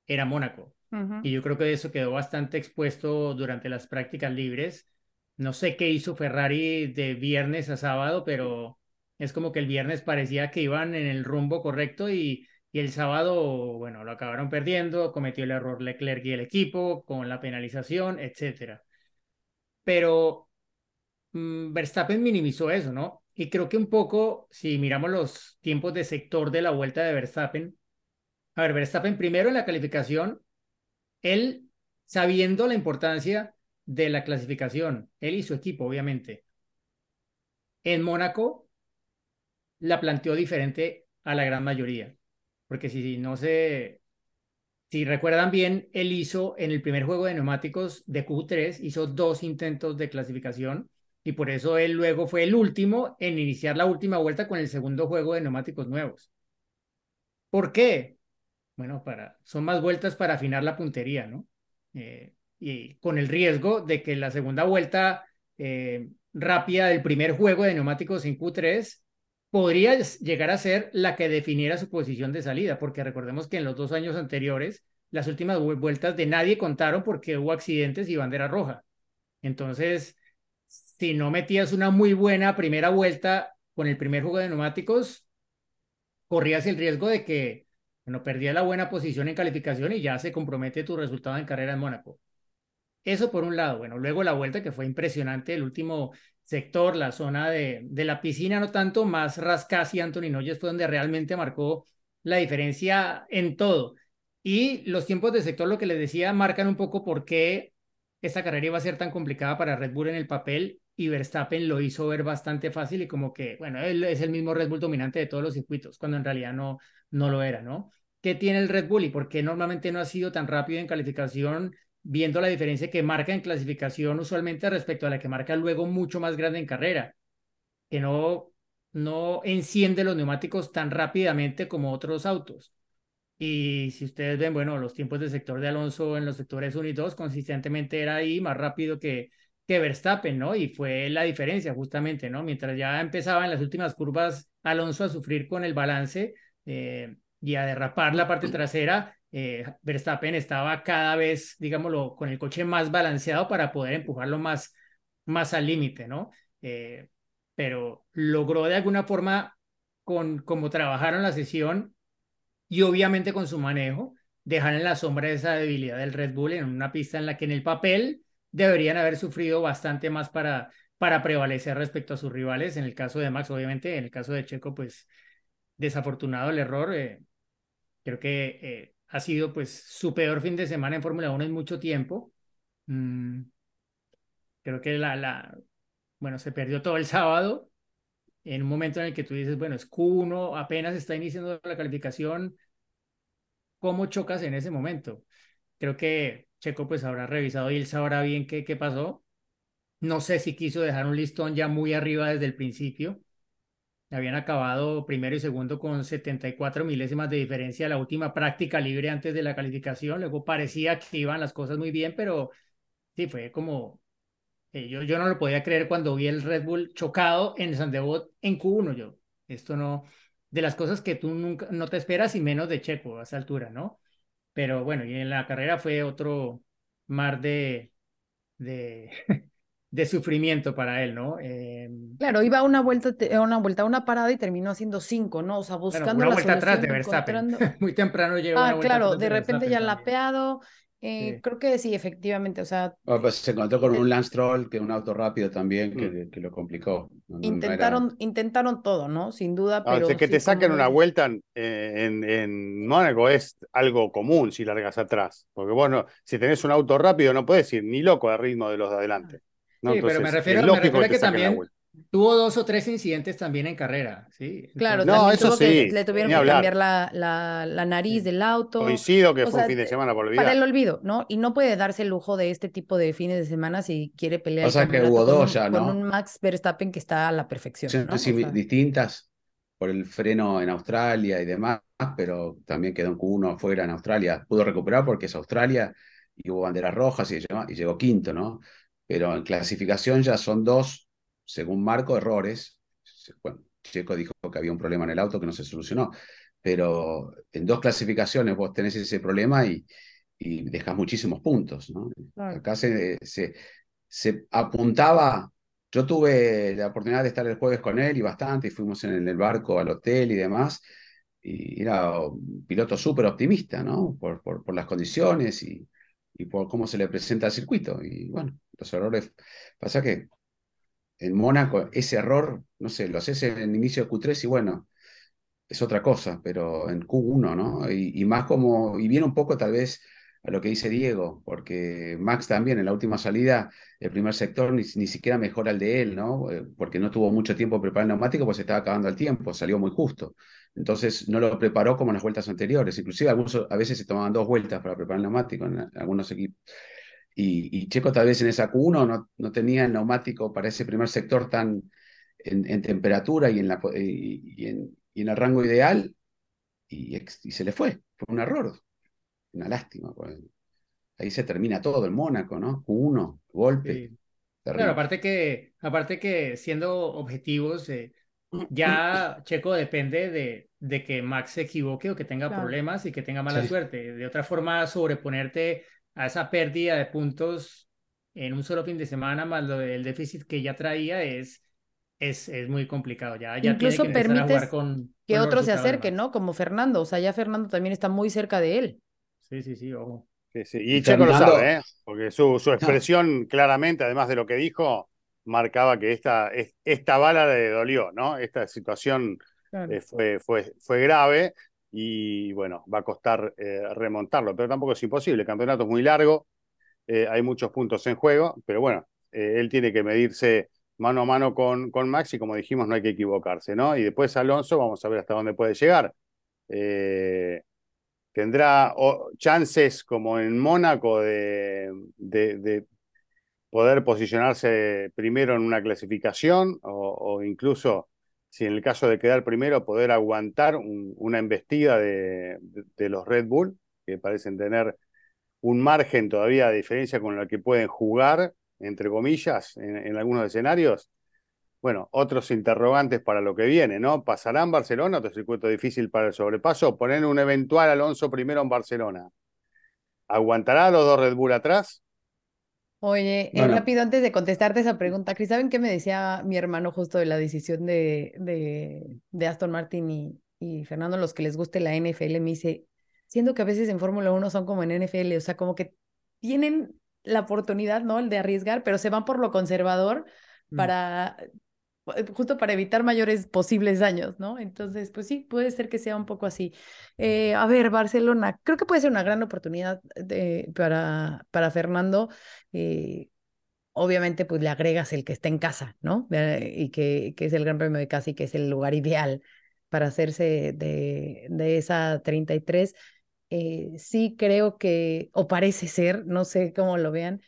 era Mónaco. Y yo creo que eso quedó bastante expuesto durante las prácticas libres. No sé qué hizo Ferrari de viernes a sábado, pero es como que el viernes parecía que iban en el rumbo correcto y, y el sábado, bueno, lo acabaron perdiendo, cometió el error Leclerc y el equipo con la penalización, etcétera. Pero Verstappen minimizó eso, ¿no? Y creo que un poco, si miramos los tiempos de sector de la vuelta de Verstappen, a ver, Verstappen primero en la calificación él, sabiendo la importancia de la clasificación, él y su equipo, obviamente, en Mónaco la planteó diferente a la gran mayoría. Porque si no se, si recuerdan bien, él hizo en el primer juego de neumáticos de Q3, hizo dos intentos de clasificación y por eso él luego fue el último en iniciar la última vuelta con el segundo juego de neumáticos nuevos. ¿Por qué? Bueno, para, son más vueltas para afinar la puntería, ¿no? Eh, y con el riesgo de que la segunda vuelta eh, rápida del primer juego de neumáticos en Q3 podría llegar a ser la que definiera su posición de salida, porque recordemos que en los dos años anteriores las últimas vueltas de nadie contaron porque hubo accidentes y bandera roja. Entonces, si no metías una muy buena primera vuelta con el primer juego de neumáticos, corrías el riesgo de que bueno, perdía la buena posición en calificación y ya se compromete tu resultado en carrera en Mónaco. Eso por un lado. Bueno, luego la vuelta que fue impresionante, el último sector, la zona de, de la piscina, no tanto, más Rascasi y Anthony Noyes fue donde realmente marcó la diferencia en todo. Y los tiempos de sector, lo que les decía, marcan un poco por qué esta carrera iba a ser tan complicada para Red Bull en el papel y Verstappen lo hizo ver bastante fácil y como que, bueno, él es el mismo Red Bull dominante de todos los circuitos, cuando en realidad no, no lo era, ¿no? ¿Qué tiene el Red Bull y por qué normalmente no ha sido tan rápido en calificación, viendo la diferencia que marca en clasificación usualmente respecto a la que marca luego mucho más grande en carrera? Que no, no enciende los neumáticos tan rápidamente como otros autos. Y si ustedes ven, bueno, los tiempos del sector de Alonso en los sectores 1 y 2 consistentemente era ahí más rápido que, que Verstappen, ¿no? Y fue la diferencia justamente, ¿no? Mientras ya empezaba en las últimas curvas Alonso a sufrir con el balance eh, y a derrapar la parte trasera, eh, Verstappen estaba cada vez, digámoslo, con el coche más balanceado para poder empujarlo más, más al límite, ¿no? Eh, pero logró de alguna forma, con como trabajaron la sesión y obviamente con su manejo, dejar en la sombra esa debilidad del Red Bull en una pista en la que en el papel deberían haber sufrido bastante más para, para prevalecer respecto a sus rivales. En el caso de Max, obviamente, en el caso de Checo, pues desafortunado el error. Eh, creo que eh, ha sido pues su peor fin de semana en Fórmula 1 en mucho tiempo. Mm, creo que la, la, bueno, se perdió todo el sábado en un momento en el que tú dices, bueno, es Q1, apenas está iniciando la calificación, ¿cómo chocas en ese momento? Creo que Checo pues habrá revisado y él sabrá bien qué, pasó. No sé si quiso dejar un listón ya muy arriba desde el principio. Habían acabado primero y segundo con 74 milésimas de diferencia la última práctica libre antes de la calificación. Luego parecía que iban las cosas muy bien, pero sí, fue como... Eh, yo, yo no lo podía creer cuando vi el Red Bull chocado en San Devot en Q1. Yo, esto no... De las cosas que tú nunca no te esperas y menos de Checo a esa altura, ¿no? Pero bueno, y en la carrera fue otro mar de, de, de sufrimiento para él, ¿no? Eh, Claro, iba a una vuelta, a una vuelta, a una parada y terminó haciendo cinco, ¿no? O sea, bueno, buscando una la vuelta atrás de Verstappen. encontrando- Muy temprano llegó Ah, claro, de repente ya lapeado. Eh, Sí. Creo que sí, efectivamente. O sea, pues se encontró con Eh, un Lance Troll, que un auto rápido también, Mm. que, que lo complicó. No- no- no era- intentaron, intentaron todo, ¿no? Sin duda, Ah, pero que sí, te saquen como una vuelta en, en, en Mónaco es algo común si largas atrás. Porque bueno, si tenés un auto rápido no puedes ir ni loco al ritmo de los de adelante. ¿no? Sí, pero me refiero, me refiero a que la también. Tuvo dos o tres incidentes también en carrera, ¿sí? Claro, No, también eso tuvo que, sí, le tuvieron que hablar. cambiar la, la, la nariz Sí. del auto. Coincido que o fue sea, un fin de semana por Para el olvidar. olvido, ¿no? Y no puede darse el lujo de este tipo de fines de semana si quiere pelear el Pasa que hubo con dos un, ya, con ¿no? un Max Verstappen que está a la perfección, ¿no? O Situaciones sea, distintas por el freno en Australia y demás, pero también quedó en Q1 afuera en Australia. Pudo recuperar porque es Australia y hubo banderas rojas y, y llegó quinto, ¿no? Pero en clasificación ya son dos, según Marco, errores. Bueno, Checo dijo que había un problema en el auto que no se solucionó, pero en dos clasificaciones vos tenés ese problema y, y dejás muchísimos puntos, ¿no? claro. Acá se, se, se apuntaba, yo tuve la oportunidad de estar el jueves con él y bastante, y fuimos en el barco al hotel y demás, y era un piloto súper optimista, ¿no? Por, por, por las condiciones y, y por cómo se le presenta el circuito. Y bueno, los errores, pasa que en Mónaco ese error, no sé, lo haces en el inicio de Q3 y bueno, es otra cosa, pero en Q1, ¿no? Y, más como, y viene un poco tal vez a lo que dice Diego, porque Max también en la última salida, el primer sector ni, ni siquiera mejora el de él, ¿no? Eh, porque no tuvo mucho tiempo para preparar el neumático, pues estaba acabando el tiempo, salió muy justo. Entonces no lo preparó como en las vueltas anteriores, inclusive algunos, a veces se tomaban dos vueltas para preparar el neumático en algunos equipos. Y, y, Checo tal vez en esa Q1 no, no tenía el neumático para ese primer sector tan en, en temperatura y en, la, y, y, en, y en el rango ideal, y, y se le fue, fue un error una lástima. Pues. Ahí se termina todo el Mónaco, ¿no? Q1, golpe. Sí. Claro, aparte que, aparte que siendo objetivos, eh, ya Checo depende de, de, que Max se equivoque o que tenga claro. problemas y que tenga mala sí. suerte. De otra forma, sobreponerte a esa pérdida de puntos en un solo fin de semana, más lo del déficit que ya traía, es, es, es muy complicado. Ya, ya Incluso tiene que permites a jugar con, que con otros se acerquen, ¿no? Como Fernando. O sea, ya Fernando también está muy cerca de él. Sí, sí, sí, ojo. Sí, sí. Y, y Checo Fernando... lo sabe, ¿eh? porque su, su expresión no. claramente, además de lo que dijo, marcaba que esta, esta bala le dolió, ¿no? Esta situación claro. eh, fue, fue, fue grave y bueno, va a costar eh, remontarlo, pero tampoco es imposible. El campeonato es muy largo, eh, hay muchos puntos en juego, pero bueno, eh, él tiene que medirse mano a mano con, con Max y como dijimos, no hay que equivocarse, ¿no? Y después Alonso, vamos a ver hasta dónde puede llegar. Tendrá chances como en Mónaco de, de, de, poder posicionarse primero en una clasificación o, incluso si en el caso de quedar primero poder aguantar un, una embestida de, de, los Red Bull que parecen tener un margen todavía de diferencia con el que pueden jugar entre comillas, en, en algunos escenarios. Bueno, otros interrogantes para lo que viene, ¿no? ¿Pasarán Barcelona, otro circuito difícil para el sobrepaso? Poner un eventual Alonso primero en Barcelona. ¿Aguantará los dos Red Bull atrás? Oye, eh, Bueno. rápido, antes de contestarte esa pregunta, Cris, ¿saben qué me decía mi hermano justo de la decisión de, de, de Aston Martin y, y Fernando, los que les guste la NFL? Me dice, siendo que a veces en Fórmula 1 son como en NFL, o sea, como que tienen la oportunidad, ¿no? El de arriesgar, pero se van por lo conservador Mm. para, justo para evitar mayores posibles daños, ¿no? Entonces, pues sí, puede ser que sea un poco así. Eh, a ver, Barcelona, creo que puede ser una gran oportunidad de, para, para Fernando. eh, obviamente, pues le agregas el que está en casa, ¿no? Eh, y que, que es el Gran Premio de casa y que es el lugar ideal para hacerse de, de esa 33. Eh, sí creo que, o parece ser, no sé cómo lo vean,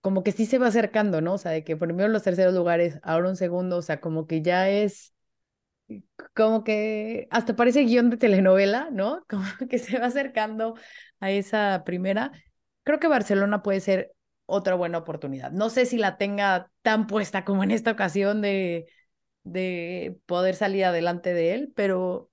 como que sí se va acercando, ¿no? O sea, de que primero los terceros lugares, ahora un segundo, o sea, como que ya es como que hasta parece guion de telenovela, ¿no? Como que se va acercando a esa primera. Creo que Barcelona puede ser otra buena oportunidad. No sé si la tenga tan puesta como en esta ocasión de, de poder salir adelante de él, pero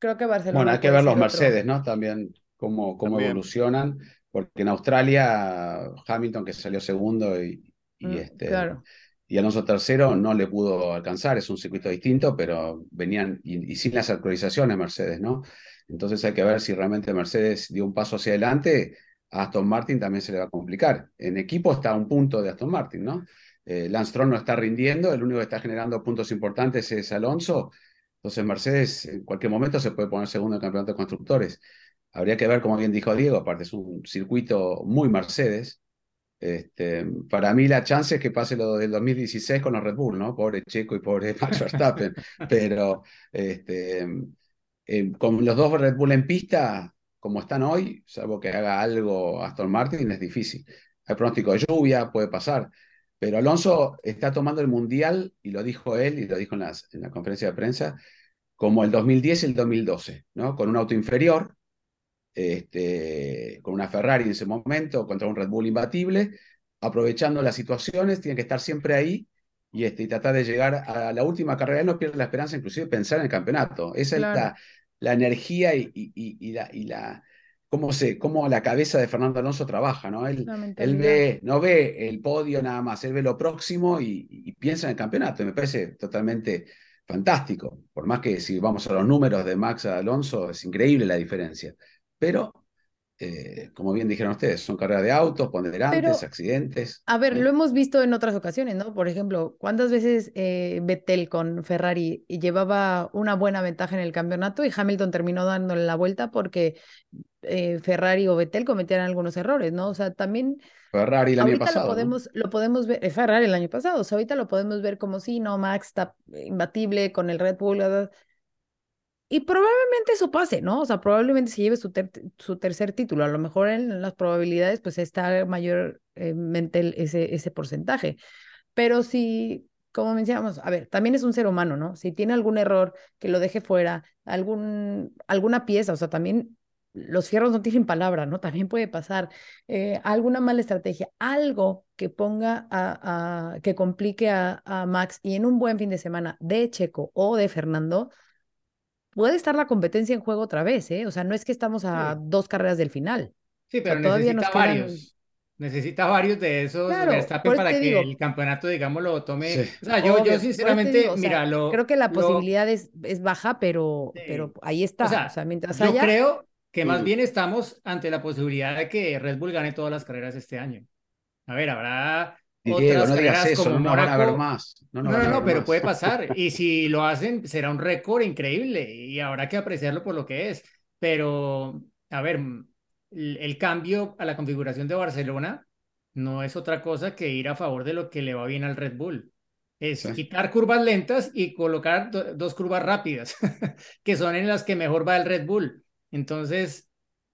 creo que Barcelona Bueno, hay que ver los otro- Mercedes, ¿no? También cómo, cómo También. evolucionan, porque en Australia Hamilton, que salió segundo y, y, Mm, este, claro. y Alonso tercero, no le pudo alcanzar, es un circuito distinto, pero venían y, y sin las actualizaciones Mercedes, ¿no? Entonces hay que ver si realmente Mercedes dio un paso hacia adelante, a Aston Martin también se le va a complicar. En equipo está a un punto de Aston Martin, ¿no? Eh, Lance Stroll no está rindiendo, el único que está generando puntos importantes es Alonso, entonces Mercedes en cualquier momento se puede poner segundo en el campeonato de constructores. Habría que ver, como bien dijo Diego, aparte es un circuito muy Mercedes. Este, para mí la chance es que pase lo del 2016 con los Red Bull, ¿no? Pobre Checo y pobre Max Verstappen. Pero este, eh, con los dos Red Bull en pista, como están hoy, salvo que haga algo Aston Martin, es difícil. Hay pronóstico de lluvia, puede pasar. Pero Alonso está tomando el Mundial, y lo dijo él, y lo dijo en, las, en la conferencia de prensa, como el 2010 y el 2012, ¿no? Con un auto inferior, este, con una Ferrari en ese momento, contra un Red Bull imbatible, aprovechando las situaciones, tiene que estar siempre ahí y, este, y tratar de llegar a la última carrera. Él no pierde la esperanza, inclusive pensar en el campeonato. Esa Claro. es la, la energía y, y- y- la, y la cómo, se, cómo la cabeza de Fernando Alonso trabaja, ¿no? Él, él ve, no ve el podio nada más, él ve lo próximo y, y piensa en el campeonato. Me parece totalmente fantástico. Por más que si vamos a los números de Max Alonso, es increíble la diferencia. Pero, eh, como bien dijeron ustedes, son carreras de autos, ponderantes, Pero, accidentes. A ver, ¿no? lo hemos visto en otras ocasiones, ¿no? Por ejemplo, ¿cuántas veces eh, Vettel con Ferrari llevaba una buena ventaja en el campeonato y Hamilton terminó dándole la vuelta porque eh, Ferrari o Vettel cometían algunos errores, ¿no? O sea, también Ferrari el año pasado. lo ¿no? podemos, lo podemos ver, eh, Ferrari el año pasado, o sea, ahorita lo podemos ver como si no, Max está imbatible con el Red Bull, y probablemente eso pase, ¿no? O sea, probablemente se lleve su, ter- su tercer título. A lo mejor en las probabilidades, pues está mayormente el- ese, ese porcentaje. Pero si, como mencionamos, a ver, también es un ser humano, ¿no? Si tiene algún error que lo deje fuera, algún, alguna pieza, o sea, también los fierros no tienen palabra, ¿no? También puede pasar eh, alguna mala estrategia, algo que ponga a, a- que complique a, a Max y en un buen fin de semana de Checo o de Fernando puede estar la competencia en juego otra vez, ¿eh? O sea, no es que estamos a Sí. dos carreras del final. Sí, O sea, pero todavía nos necesita quedan- varios. Necesita varios de esos Claro, Verstappen para que digo. el campeonato, digamos, lo tome. Sí. O sea, yo, Obvio, yo sinceramente, digo, o sea, mira, lo, creo que la lo- posibilidad es, es baja, pero, Sí. pero ahí está. O sea, O sea, mientras yo creo que más bien estamos ante la posibilidad de que Red Bull gane todas las carreras este año. A ver, habrá Diego, otras no digas carreras eso, como no nos van a ver Mónaco. más. No, pero más. puede pasar. Y si lo hacen, será un récord increíble y habrá que apreciarlo por lo que es. Pero, a ver, el, el cambio a la configuración de Barcelona no es otra cosa que ir a favor de lo que le va bien al Red Bull. Es Sí. quitar curvas lentas y colocar do- dos curvas rápidas, que son en las que mejor va el Red Bull. Entonces,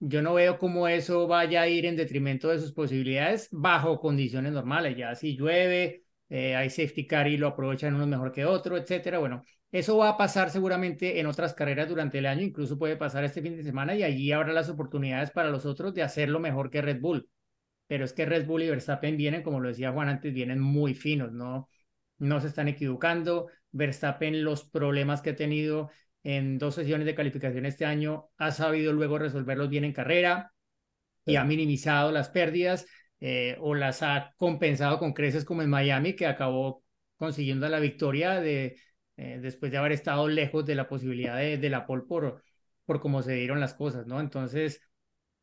yo no veo cómo eso vaya a ir en detrimento de sus posibilidades bajo condiciones normales. Ya si llueve, eh, hay safety car y lo aprovechan uno mejor que otro, etcétera. Bueno, eso va a pasar seguramente en otras carreras durante el año, incluso puede pasar este fin de semana y allí habrá las oportunidades para los otros de hacerlo mejor que Red Bull. pero es que Red Bull y Verstappen vienen, como lo decía Juan antes, vienen muy finos, ¿no? No se están equivocando. Verstappen, los problemas que ha tenido en dos sesiones de calificación este año, ha sabido luego resolverlos bien en carrera y ha minimizado las pérdidas eh, o las ha compensado con creces como en Miami, que acabó consiguiendo la victoria de, eh, después de haber estado lejos de la posibilidad de, de la pole por, por cómo se dieron las cosas, ¿no? Entonces,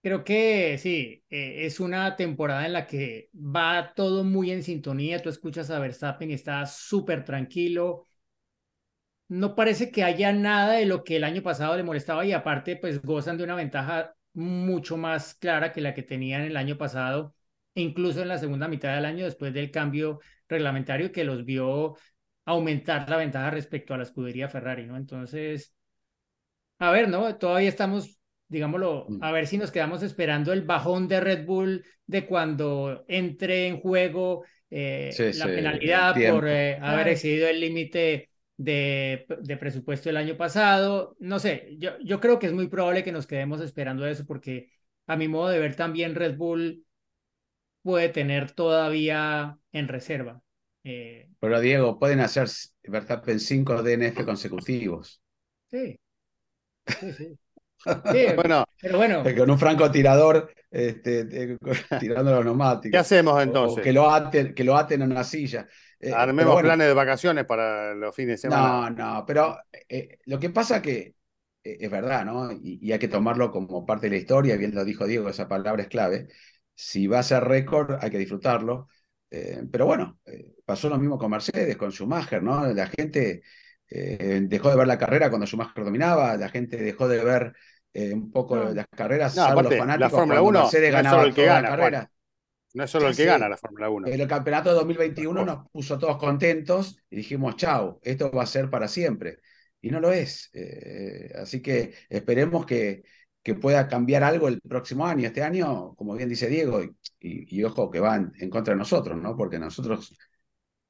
creo que sí, eh, es una temporada en la que va todo muy en sintonía, tú escuchas a Verstappen y está súper tranquilo, no parece que haya nada de lo que el año pasado le molestaba y aparte pues gozan de una ventaja mucho más clara que la que tenían el año pasado, incluso en la segunda mitad del año después del cambio reglamentario que los vio aumentar la ventaja respecto a la escudería Ferrari, ¿no? Entonces, a ver, ¿no? Todavía estamos, digámoslo, Mm. a ver si nos quedamos esperando el bajón de Red Bull de cuando entre en juego eh, Sí, la sí, penalidad por eh, haber excedido el límite de, de presupuesto el año pasado. No sé, yo, yo creo que es muy probable que nos quedemos esperando eso porque a mi modo de ver también Red Bull puede tener todavía en reserva. Eh, Pero Diego, pueden hacer Verstappen 5 DNF consecutivos. sí, sí, sí. Sí, Bueno, pero bueno, Con un francotirador este, de- tirando los neumáticos. ¿qué hacemos O- o entonces? que lo aten, que lo aten a una silla. Eh, Armemos bueno, planes de vacaciones para los fines de semana. No, no, pero eh, lo que pasa que eh, es verdad, ¿no? Y, y hay que tomarlo como parte de la historia, bien lo dijo Diego, esa palabra es clave. Si va a ser récord, hay que disfrutarlo. Eh, pero bueno, eh, pasó lo mismo con Mercedes, con Schumacher, ¿no? La gente eh, dejó de ver la carrera cuando Schumacher dominaba, la gente dejó de ver eh, un poco No. las carreras, No, salvo aparte, los la fanáticos, Fórmula cuando 1 Mercedes no ganaba solo el que toda gana, la carrera. No es solo el que sí. gana la Fórmula 1. El campeonato de 2021 nos puso todos contentos y dijimos, chau, esto va a ser para siempre. Y no lo es. Eh, así que esperemos que, que pueda cambiar algo el próximo año. Este año, como bien dice Diego, y, y- y ojo que van en contra de nosotros, ¿no? Porque nosotros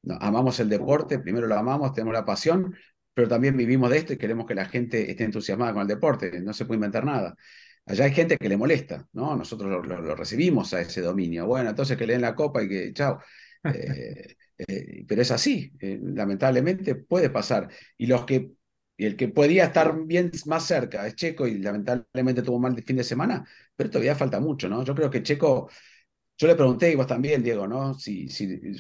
no, amamos el deporte, primero lo amamos, tenemos la pasión, pero también vivimos de esto y queremos que la gente esté entusiasmada con el deporte. No se puede inventar nada. Allá hay gente que le molesta, ¿no? Nosotros lo, recibimos a ese dominio. Bueno, entonces que le den la copa y que, chao. Eh, eh, pero es así, eh, lamentablemente puede pasar. Y los que, el que podía estar bien más cerca es Checo y lamentablemente tuvo mal fin de semana, pero todavía falta mucho, ¿no? Yo creo que Checo, yo le pregunté, y vos también, Diego, ¿no? Si,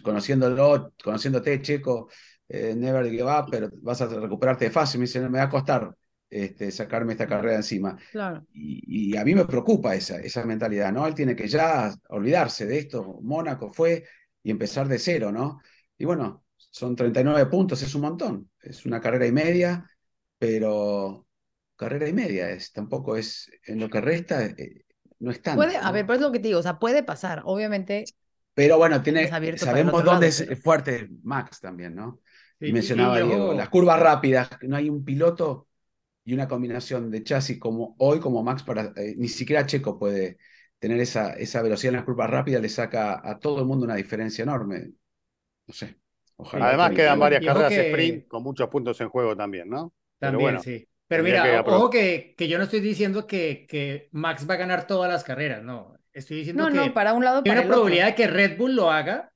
conociéndolo, conociéndote, Checo, never give up, pero vas a recuperarte fácil. Me dice, "No, me va a costar este, sacarme esta carrera encima. Claro. Y, y a mí me preocupa esa, esa mentalidad, ¿no? Él tiene que ya olvidarse de esto. Mónaco fue y empezar de cero, ¿no? Y bueno, son 39 puntos, es un montón. Es una carrera y media, pero carrera y media es, tampoco es, en lo que resta, eh, no es tanto. Puede, a ver, pues lo que te digo, o sea, puede pasar. Obviamente, Pero bueno, tiene, sabemos dónde lado, es pero- fuerte Max también, ¿no? Sí, Y y- mencionaba y Diego, ojo, las curvas rápidas, no hay un piloto y una combinación de chasis como hoy, como Max, para eh, ni siquiera Checo puede tener esa, esa velocidad en las curvas rápidas, le saca a todo el mundo una diferencia enorme. No sé, ojalá. Además que- quedan varias carreras que- sprint con muchos puntos en juego también, ¿no? Pero También, bueno, sí. Pero mira, que ojo que, que yo no estoy diciendo que, que Max va a ganar todas las carreras, no. Estoy diciendo no, que no, para un lado, hay para una el otro. probabilidad de que Red Bull lo haga,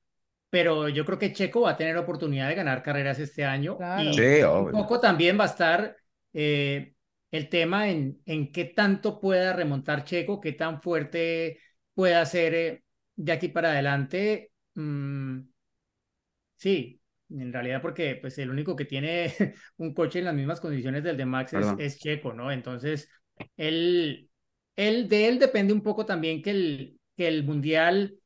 pero yo creo que Checo va a tener oportunidad de ganar carreras este año. Claro. Y Sí, un obvio. poco también va a estar eh, el tema en, en qué tanto pueda remontar Checo, qué tan fuerte pueda ser eh, de aquí para adelante. Mm, sí, en realidad porque pues el único que tiene un coche en las mismas condiciones del de Max es, Checo, ¿no? Entonces, él, él, de él depende un poco también que el, que el Mundial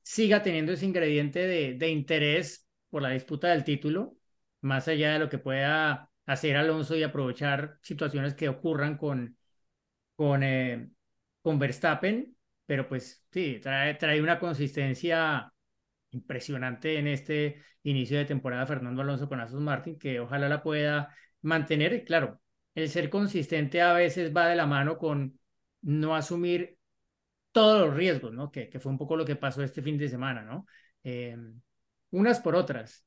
siga teniendo ese ingrediente de, de interés por la disputa del título, más allá de lo que pueda hacer Alonso y aprovechar situaciones que ocurran con, con, eh, con Verstappen, pero pues sí, trae, trae una consistencia impresionante en este inicio de temporada Fernando Alonso con Aston Martin, que ojalá la pueda mantener. Y claro, el ser consistente a veces va de la mano con no asumir todos los riesgos, ¿no? Que, que fue un poco lo que pasó este fin de semana, ¿no? Eh, unas por otras.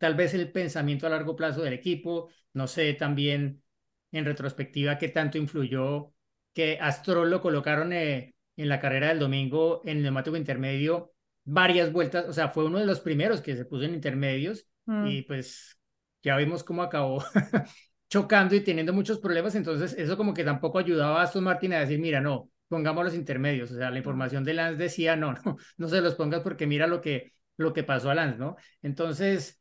Tal vez el pensamiento a largo plazo del equipo, no sé también en retrospectiva qué tanto influyó que a Stroll lo colocaron eh, en la carrera del domingo en el neumático intermedio varias vueltas, o sea, fue uno de los primeros que se puso en intermedios Mm. y pues ya vimos cómo acabó chocando y teniendo muchos problemas, entonces eso como que tampoco ayudaba a Aston Martin a decir, mira, no, pongamos los intermedios, o sea, la información de Lance decía, no, no, no se los pongas porque mira lo que, lo que pasó a Lance, ¿no? Entonces,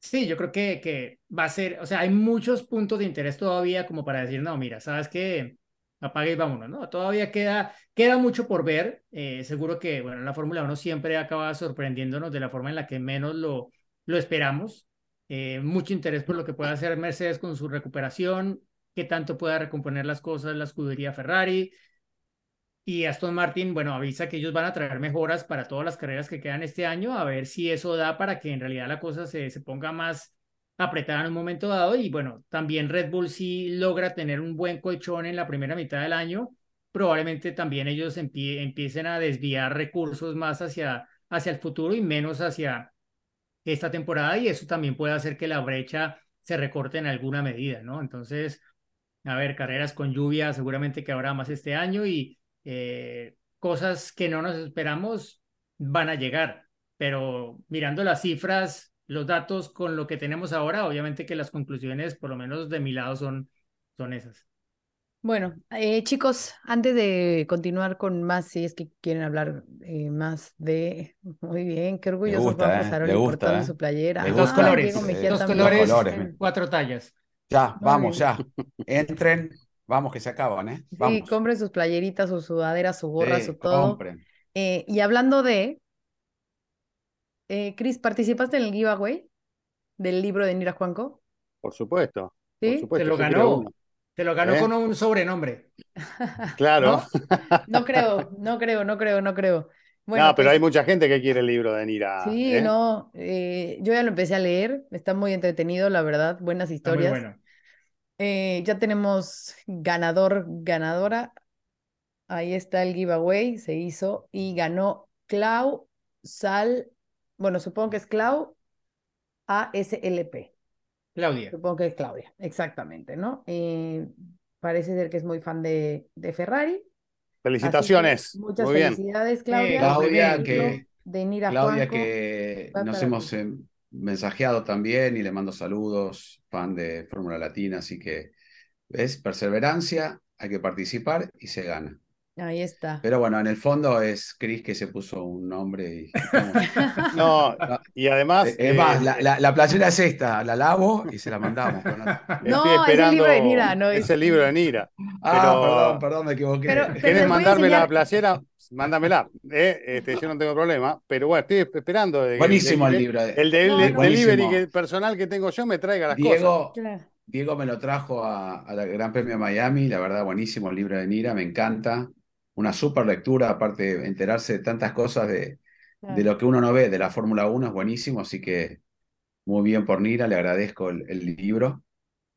sí, yo creo que, que va a ser, o sea, hay muchos puntos de interés todavía como para decir, no, mira, ¿sabes qué? Apague y vámonos, ¿no? Todavía queda, queda mucho por ver. Eh, seguro que, bueno, la Fórmula 1 siempre acaba sorprendiéndonos de la forma en la que menos lo, lo esperamos. Eh, mucho interés por lo que pueda hacer Mercedes con su recuperación, qué tanto pueda recomponer las cosas la escudería Ferrari. Y Aston Martin, bueno, avisa que ellos van a traer mejoras para todas las carreras que quedan este año, a ver si eso da para que en realidad la cosa se, se ponga más apretada en un momento dado. Y bueno, también Red Bull si logra tener un buen colchón en la primera mitad del año, probablemente también ellos empie empiecen a desviar recursos más hacia, hacia el futuro y menos hacia esta temporada y eso también puede hacer que la brecha se recorte en alguna medida, ¿no? Entonces, a ver, carreras con lluvia seguramente que habrá más este año y eh, cosas que no nos esperamos van a llegar, pero mirando las cifras, los datos con lo que tenemos ahora, obviamente que las conclusiones, por lo menos de mi lado, son, son esas. Bueno, eh, chicos, antes de continuar con más, si es que quieren hablar eh, más de... Muy bien, qué orgulloso gusta, Juan eh, gusta, toda eh. su playera. Dos gusta. colores, Diego Mejía dos colores, colores, en cuatro tallas. Ya, vamos, ya. Entren, vamos que se acaban, ¿eh? Sí, Vamos. compren sus playeritas, su sudadera, su gorra, Sí, su todo. compren. Eh, y hablando de, eh, Chris, ¿participaste en el giveaway del libro de Nira Juanco? Por supuesto. ¿Sí? Por supuesto. Se lo ganó. uno. Se lo ganó ¿Eh? con un sobrenombre. Claro. No creo, no creo, no creo, no creo. Bueno, no, pero pues, hay mucha gente que quiere el libro de Nira. Sí, ¿eh? no, eh, yo ya lo empecé a leer, está muy entretenido, la verdad, buenas Está muy historias. bueno. Eh, ya tenemos ganador, ganadora. Ahí está el giveaway, se hizo y ganó Clau Sal, bueno, supongo que es Clau ASLP, Claudia. supongo que es Claudia, exactamente, ¿no? Eh, parece ser que es muy fan de, de Ferrari. Felicitaciones. muchas Muy bien. felicidades, Claudia. Claudia, El que- de Claudia, Juanco. que nos hemos eh, mensajeado también y le mando saludos, fan de Fórmula Latina, así que es perseverancia, hay que participar y se gana. Ahí está. Pero bueno, en el fondo es Chris que se puso un nombre y No, y además. Eh, Es más, eh, la, la, la playera es esta, la lavo y se la mandamos. no- es el libro de Nira, no Es es- el libro de Nira. Ah, Pero- perdón, perdón, me equivoqué. Pero- pero- ¿Quieres a mandarme la playera? Mándamela. eh, este, yo no tengo problema. Pero bueno, estoy esperando. de que Buenísimo el libro. de- El, del- No, del no. delivery Buenísimo. que- personal que tengo yo me traiga las cosas. Diego, Claro. Diego me lo trajo a- al Gran Premio de Miami, la verdad, buenísimo el libro de Nira, me encanta. Una súper lectura, aparte de enterarse de tantas cosas de, de lo que uno no ve de la Fórmula 1, es buenísimo, así que muy bien por Nira, le agradezco el, el libro.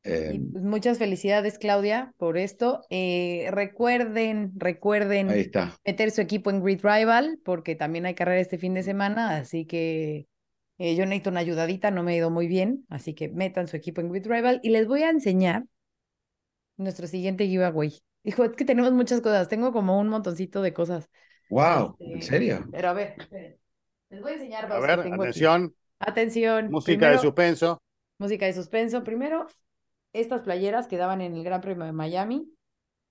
Eh, muchas felicidades, Claudia, por esto. Eh, recuerden, recuerden ahí está. meter su equipo en Grid Rival, porque también hay carrera este fin de semana, así que eh, yo necesito una ayudadita, no me ha ido muy bien, así que metan su equipo en Grid Rival y les voy a enseñar nuestro siguiente giveaway. Dijo, es que tenemos muchas cosas, tengo como un montoncito de cosas. Wow, ¿en Este, serio? Pero a ver, esperen. les voy a enseñar A dos que ver, tengo aquí. atención. Atención. Música de suspenso. Música de suspenso. Primero, estas playeras que daban en el Gran Premio de Miami.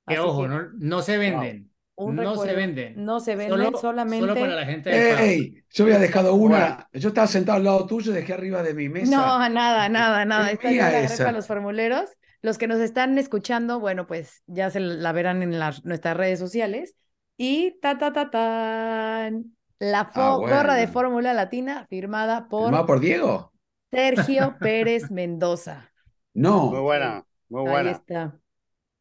Que ojo, que no, no se venden. no se venden. No se venden, Solo, solamente. solo para la gente de. ¡Ey! Yo había dejado una, yo estaba sentado al lado tuyo, dejé arriba de mi mesa. No, nada, nada, nada. Es Esta mía la esa. los formuleros. Los que nos están escuchando, bueno, pues ya se la verán en las, nuestras redes sociales. Y ta, ta, ta, tan. La Ah, gorra de. Fórmula Latina firmada por ¿Firmado por Diego? Sergio Pérez Mendoza. No, Muy buena. Muy Ahí buena. está.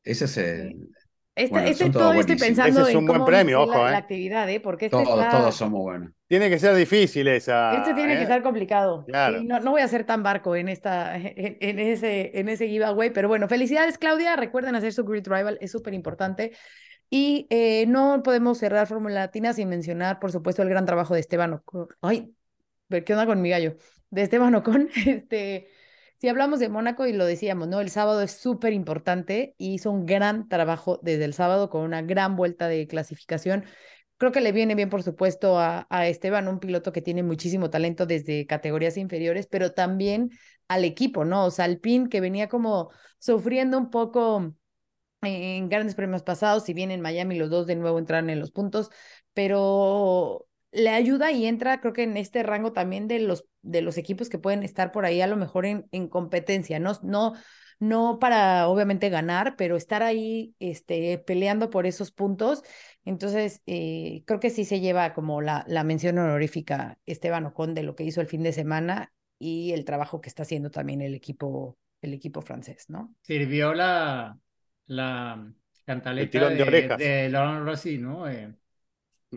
ese es el... Esta- Bueno, este todavía estoy pensando Ese es en un buen cómo premio, ojo, la, la ¿eh? actividad, ¿eh? Porque este Todos, está- todos somos buenos. Tiene que ser difícil esa. Este tiene que ¿eh? estar complicado. Claro. Sí, no, no voy a ser tan barco en esta, en, en ese, en ese giveaway, pero bueno, felicidades, Claudia. Recuerden hacer su Grid Rival, es súper importante. Y eh, no podemos cerrar Fórmula Latina sin mencionar, por supuesto, el gran trabajo de Esteban Ocon. Ay, qué onda con mi gallo. De Esteban Ocon, este. Si hablamos de Mónaco y lo decíamos, ¿no? El sábado es súper importante y hizo un gran trabajo desde el sábado con una gran vuelta de clasificación. Creo que le viene bien, por supuesto, a, Esteban, un piloto que tiene muchísimo talento desde categorías inferiores, pero también al equipo, ¿no? O sea, Alpine que venía como sufriendo un poco en grandes premios pasados, si bien en Miami los dos de nuevo entraron en los puntos, pero le ayuda y entra, creo que en este rango también de los, de los equipos que pueden estar por ahí a lo mejor en, en competencia, ¿no? No, no para obviamente ganar, pero estar ahí este, peleando por esos puntos. Entonces, eh, creo que sí se lleva como la, la mención honorífica Esteban Ocon de lo que hizo el fin de semana y el trabajo que está haciendo también el equipo, el equipo francés, ¿no? Sirvió la, la cantaleta tirón de de, de Laurent Rossi, ¿no? Eh,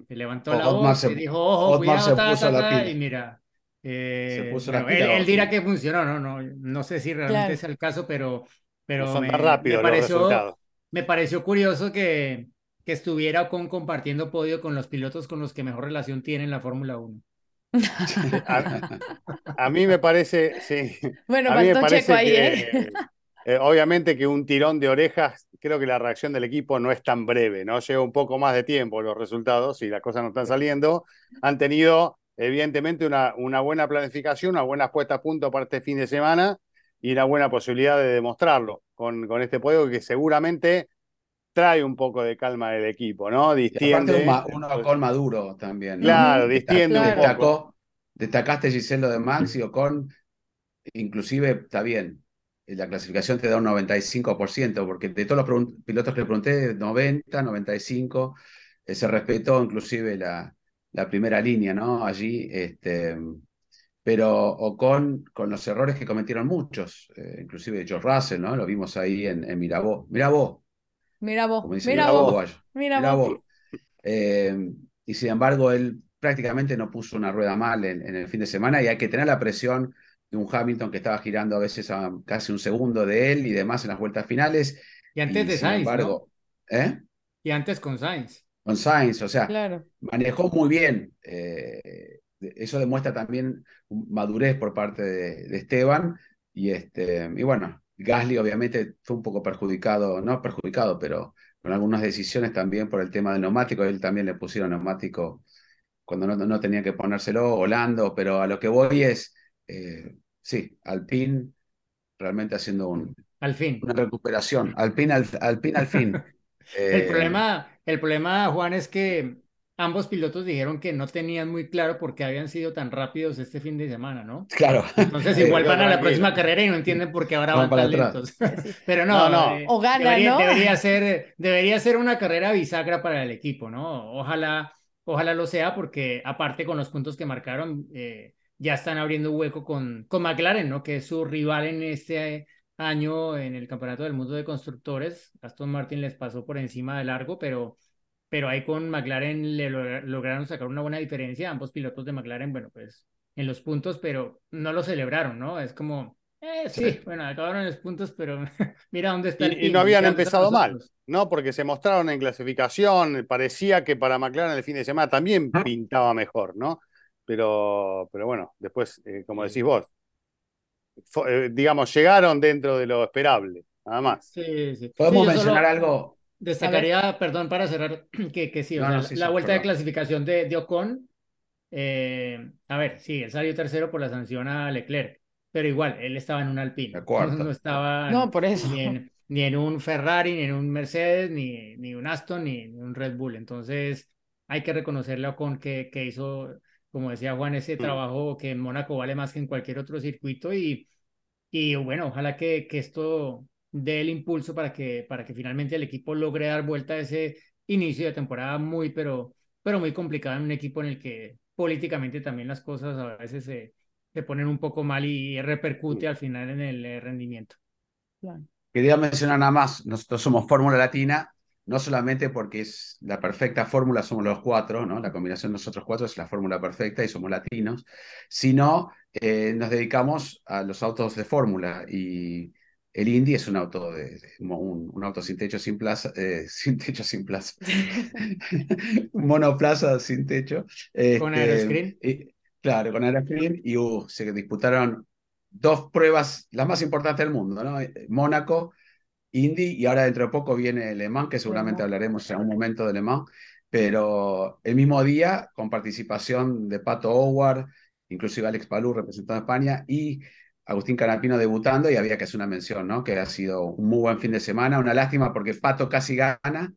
levantó O- la Otmar voz se- y dijo, ojo, Otmar cuidado, se ta, puso ta, la ta", pila. y mira, eh, bueno, él, él dirá que funcionó, ¿no? No, no sé si realmente Claro. es el caso, pero, pero No me, tan rápidos me pareció, me pareció curioso que, que estuviera con compartiendo podio con los pilotos con los que mejor relación tiene en la Fórmula 1. A, a mí me parece, sí, Bueno, faltó Checo ahí, que, ¿eh? eh, obviamente que un tirón de orejas, creo que la reacción del equipo no es tan breve, ¿no? Lleva un poco más de tiempo los resultados y las cosas no están saliendo. Han tenido, evidentemente, una, una buena planificación, una buena puesta a punto para este fin de semana y una buena posibilidad de demostrarlo con, con este podio que seguramente trae un poco de calma del equipo, ¿no? Y aparte Distiende. un, ma- un Ocon maduro también, ¿no? Claro, distiende un poco. Destacó, destacaste Giselo de Max y Ocon, inclusive está bien, la clasificación te da un 95%, porque de todos los pilotos que le pregunté, 90, 95, eh, se respetó inclusive la, la primera línea, ¿no? Allí, este, pero Ocon con los errores que cometieron muchos, eh, inclusive George Russell, ¿no? Lo vimos ahí en, en Mirabó. Mirabó, Mira vos, como dice mira el vos, uruguayo. mira Mirá vos. vos. Eh, y sin embargo, él prácticamente no puso una rueda mal en, en el fin de semana y hay que tener la presión un Hamilton que estaba girando a veces a casi un segundo de él y demás en las vueltas finales. Y antes y de Sainz, ¿no? ¿eh? Y antes con Sainz. Con Sainz, o sea, Claro. manejó muy bien. eh, eso demuestra también madurez por parte de, de Esteban. Y, este, y bueno, Gasly obviamente fue un poco perjudicado, no perjudicado, pero con algunas decisiones también por el tema del neumático. Él también le pusieron neumático cuando no, no tenía que ponérselo, volando, pero a lo que voy es, eh, sí, Alpine realmente haciendo un- Al fin. una recuperación. Alpine al, Alpine al fin. El Eh, problema, el problema, Juan, es que ambos pilotos dijeron que no tenían muy claro por qué habían sido tan rápidos este fin de semana, ¿no? Claro. Entonces Eh, igual van a la próxima carrera y no entienden por qué ahora Van van para tan atrás. lentos. Pero no, No, no. eh, O gana, debería, ¿no? debería ser, debería ser una carrera bisagra para el equipo, ¿no? Ojalá, ojalá lo sea, porque aparte con los puntos que marcaron, eh, ya están abriendo hueco con, con McLaren, ¿no? Que es su rival en este año en el Campeonato del Mundo de Constructores. Aston Martin les pasó por encima de largo, pero, pero ahí con McLaren le logra- lograron sacar una buena diferencia. Ambos pilotos de McLaren, bueno, pues en los puntos, pero no lo celebraron, ¿no? Es como, eh, sí, Sí. bueno, acabaron los puntos, pero mira dónde está Y, no habían ¿dónde están empezado mal? ¿no? Porque se mostraron en clasificación, parecía que para McLaren el fin de semana también pintaba mejor, ¿no? Pero, pero bueno, después, eh, como Sí. decís vos, fo- eh, digamos, llegaron dentro de lo esperable, nada más. Sí, sí. ¿Podemos Sí, mencionar algo? Destacaría, perdón, para cerrar, que, que sí, o No, sea, no, la, sí, la sí, vuelta de perdón. clasificación de, de Ocon, eh, a ver, sí, él salió tercero por la sanción a Leclerc, pero igual, él estaba en un Alpine, no estaba No, por eso. ni en, ni en un Ferrari, ni en un Mercedes, ni, ni un Aston, ni, ni un Red Bull. Entonces, hay que reconocerle a Ocon que, que hizo, como decía Juan, ese Mm. trabajo que en Mónaco vale más que en cualquier otro circuito y, y bueno, ojalá que, que esto dé el impulso para que, para que finalmente el equipo logre dar vuelta a ese inicio de temporada muy, pero, pero muy complicado en un equipo en el que políticamente también las cosas a veces se, se ponen un poco mal y repercute al final en el eh, rendimiento. Claro. Quería mencionar nada más, nosotros somos Fórmula Latina, no solamente porque es la perfecta fórmula, somos los cuatro, ¿no? La combinación de nosotros cuatro es la fórmula perfecta y somos latinos, sino eh, nos dedicamos a los autos de fórmula y el Indy es un auto de, un, un auto sin techo, sin plaza, eh, sin techo, sin plaza, monoplaza sin techo. Con este, aeroscreen. y- claro, con aeroscreen y uh, se disputaron dos pruebas, las más importantes del mundo, ¿no? Mónaco, Indy, y ahora dentro de poco viene Le Mans, que seguramente hablaremos en algún momento de Le Mans, pero el mismo día, con participación de Pato Howard, inclusive Alex Palú representando a España, y Agustín Canapino debutando, y había que hacer una mención, ¿no? Que ha sido un muy buen fin de semana, una lástima porque Pato casi gana,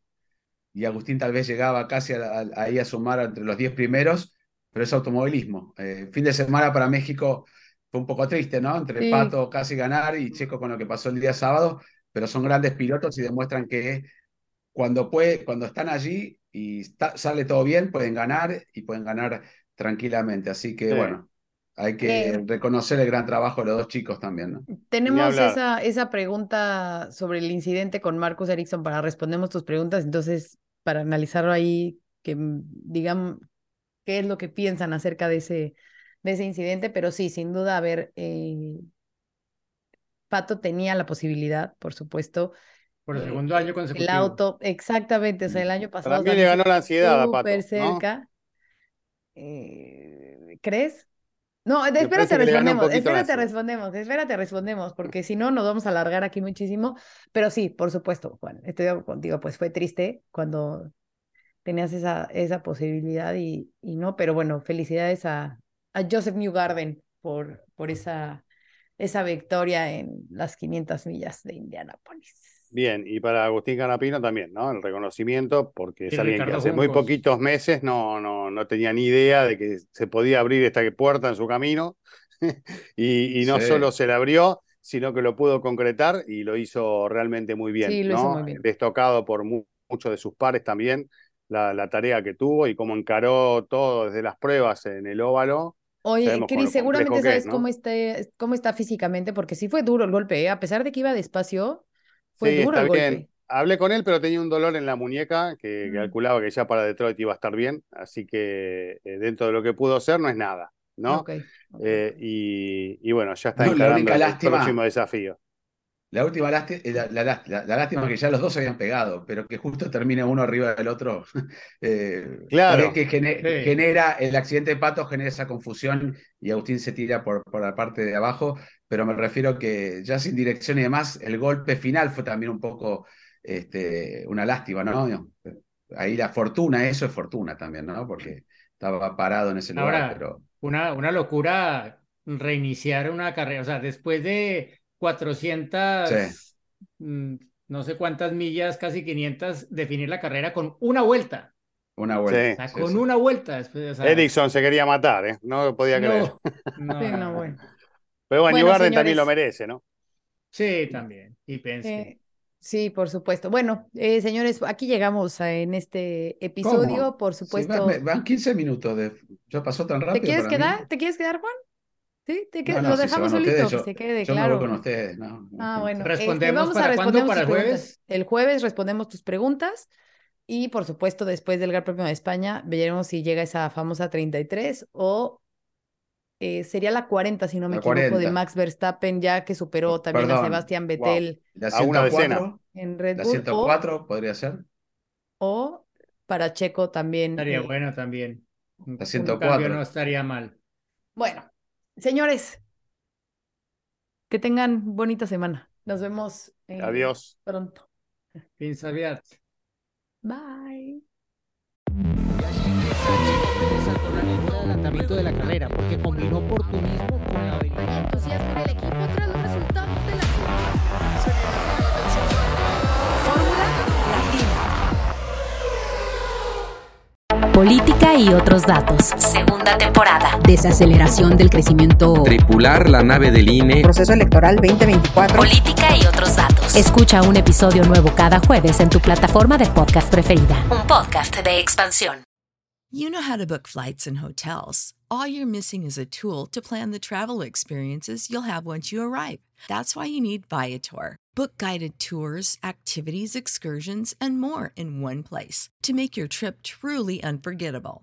y Agustín tal vez llegaba casi ahí a sumar entre los 10 primeros, pero es automovilismo. Eh, fin de semana para México fue un poco triste, ¿no? Entre Sí. Pato casi ganar y Checo con lo que pasó el día sábado, pero son grandes pilotos y demuestran que cuando, puede, cuando están allí y está- sale todo bien, pueden ganar y pueden ganar tranquilamente. Así que Sí. bueno, hay que Eh, reconocer el gran trabajo de los dos chicos también, ¿no? Tenemos esa, esa pregunta sobre el incidente con Marcus Ericsson para respondemos tus preguntas, entonces para analizarlo ahí, que digan qué es lo que piensan acerca de ese, de ese incidente, pero sí, sin duda, a ver, eh, Pato tenía la posibilidad, por supuesto. Por el eh, segundo año el consecutivo. auto, exactamente, o sea, el año pasado También le ganó la ansiedad a Pato, súper ¿no? cerca. Eh, ¿crees? No, espérate, respondemos, espérate, respondemos, espérate, respondemos, porque si no nos vamos a alargar aquí muchísimo, pero sí, por supuesto, Juan, estoy contigo, pues fue triste cuando tenías esa, esa posibilidad y, y no, pero bueno, felicidades a, a Joseph Newgarden por, por esa, esa victoria en las 500 millas de Indianápolis. Bien, y para Agustín Canapino también, ¿no? El reconocimiento, porque es alguien que hace muy poquitos meses no, no, no tenía ni idea de que se podía abrir esta puerta en su camino. y, y no Sí. solo se la abrió, sino que lo pudo concretar y lo hizo realmente muy bien, Sí, lo hizo ¿no? muy bien. Destocado por mu- muchos de sus pares también, la, la tarea que tuvo y cómo encaró todo desde las pruebas en el óvalo. Oye, Cris, seguramente sabes es, ¿no? cómo está, cómo está físicamente, porque sí fue duro el golpe, ¿eh? A pesar de que iba despacio, fue Sí, duro está el bien. golpe. Hablé con él, pero tenía un dolor en la muñeca que Mm. calculaba que ya para Detroit iba a estar bien, así que eh, dentro de lo que pudo ser no es nada, ¿no? Eh, y, y bueno, ya está No, encarando el próximo desafío. La última lástima, la, la, la- la- la lástima que ya los dos se habían pegado, pero que justo termine uno arriba del otro. eh, Claro. que Sí. genera el accidente de Pato, genera esa confusión y Agustín se tira por, por la parte de abajo, pero me refiero que ya sin dirección y demás, el golpe final fue también un poco este, una lástima, ¿no? Ahí la fortuna, eso es fortuna también, ¿no? Porque estaba parado en ese lugar, pero Una, una locura reiniciar una carrera, o sea, después de 400, mm, no sé cuántas millas, casi 500, definir la carrera con una vuelta, una o vuelta. sea, sí, con sí. una vuelta después, o sea, Erickson se quería matar, ¿eh? No lo podía creer. no, no, bueno. Pero bueno, Bueno, también lo merece, ¿no? Sí, también, y pensé. Eh, sí, por supuesto. Bueno, eh, señores, aquí llegamos a- en este episodio, ¿Cómo? por Sí, supuesto. van, van 15 minutos de. Ya pasó tan rápido. ¿Te quieres para mí. quedar? ¿Te quieres quedar, Juan? Sí, te No, quedas- no, lo dejamos solito, ustedes, que se quede Yo claro. voy con ustedes, no. Ah, no. bueno. ¿Respondemos vamos a para cuándo? respondemos ¿Para el preguntas. jueves? El jueves respondemos tus preguntas y, por supuesto, después del Gran Premio de España, veremos si llega esa famosa 33 o eh, sería la 40, si no me La equivoco, de 40. Max Verstappen, ya que superó también a Sebastián wow. Vettel La A una 104, en Red la Bull o, 104 podría ser. o para Checo también. Estaría eh, bueno también. Un 104. cambio no estaría mal. Bueno, señores, que tengan bonita semana. Nos vemos eh, Adiós. pronto. Fin Sabiat. Bye. el de la carrera, porque combinó oportunismo con la habilidad. Hay entusiasmo en el equipo y otros datos. Segunda temporada. desaceleración del crecimiento, Tripular la nave del INE. proceso electoral 2024. Política y otros datos. Escucha un episodio nuevo cada jueves en tu plataforma de podcast preferida. Un podcast de expansión. You know how to book flights and hotels. All you're missing is a tool to plan the travel experiences you'll have once you arrive. That's why you need Viator. Book guided tours, activities, excursions, and more in one place to make your trip truly unforgettable.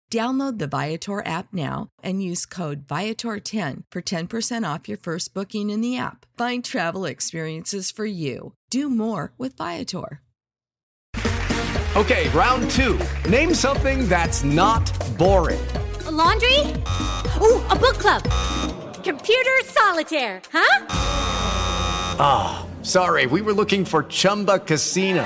Download the Viator app now and use code Viator10 for 10% off your first booking in the app. Find travel experiences for you. Do more with Viator. Okay, round two. Name something that's not boring. A laundry? Ooh, a book club. Computer solitaire, huh? Ah, oh, sorry, we were looking for Chumba Casino.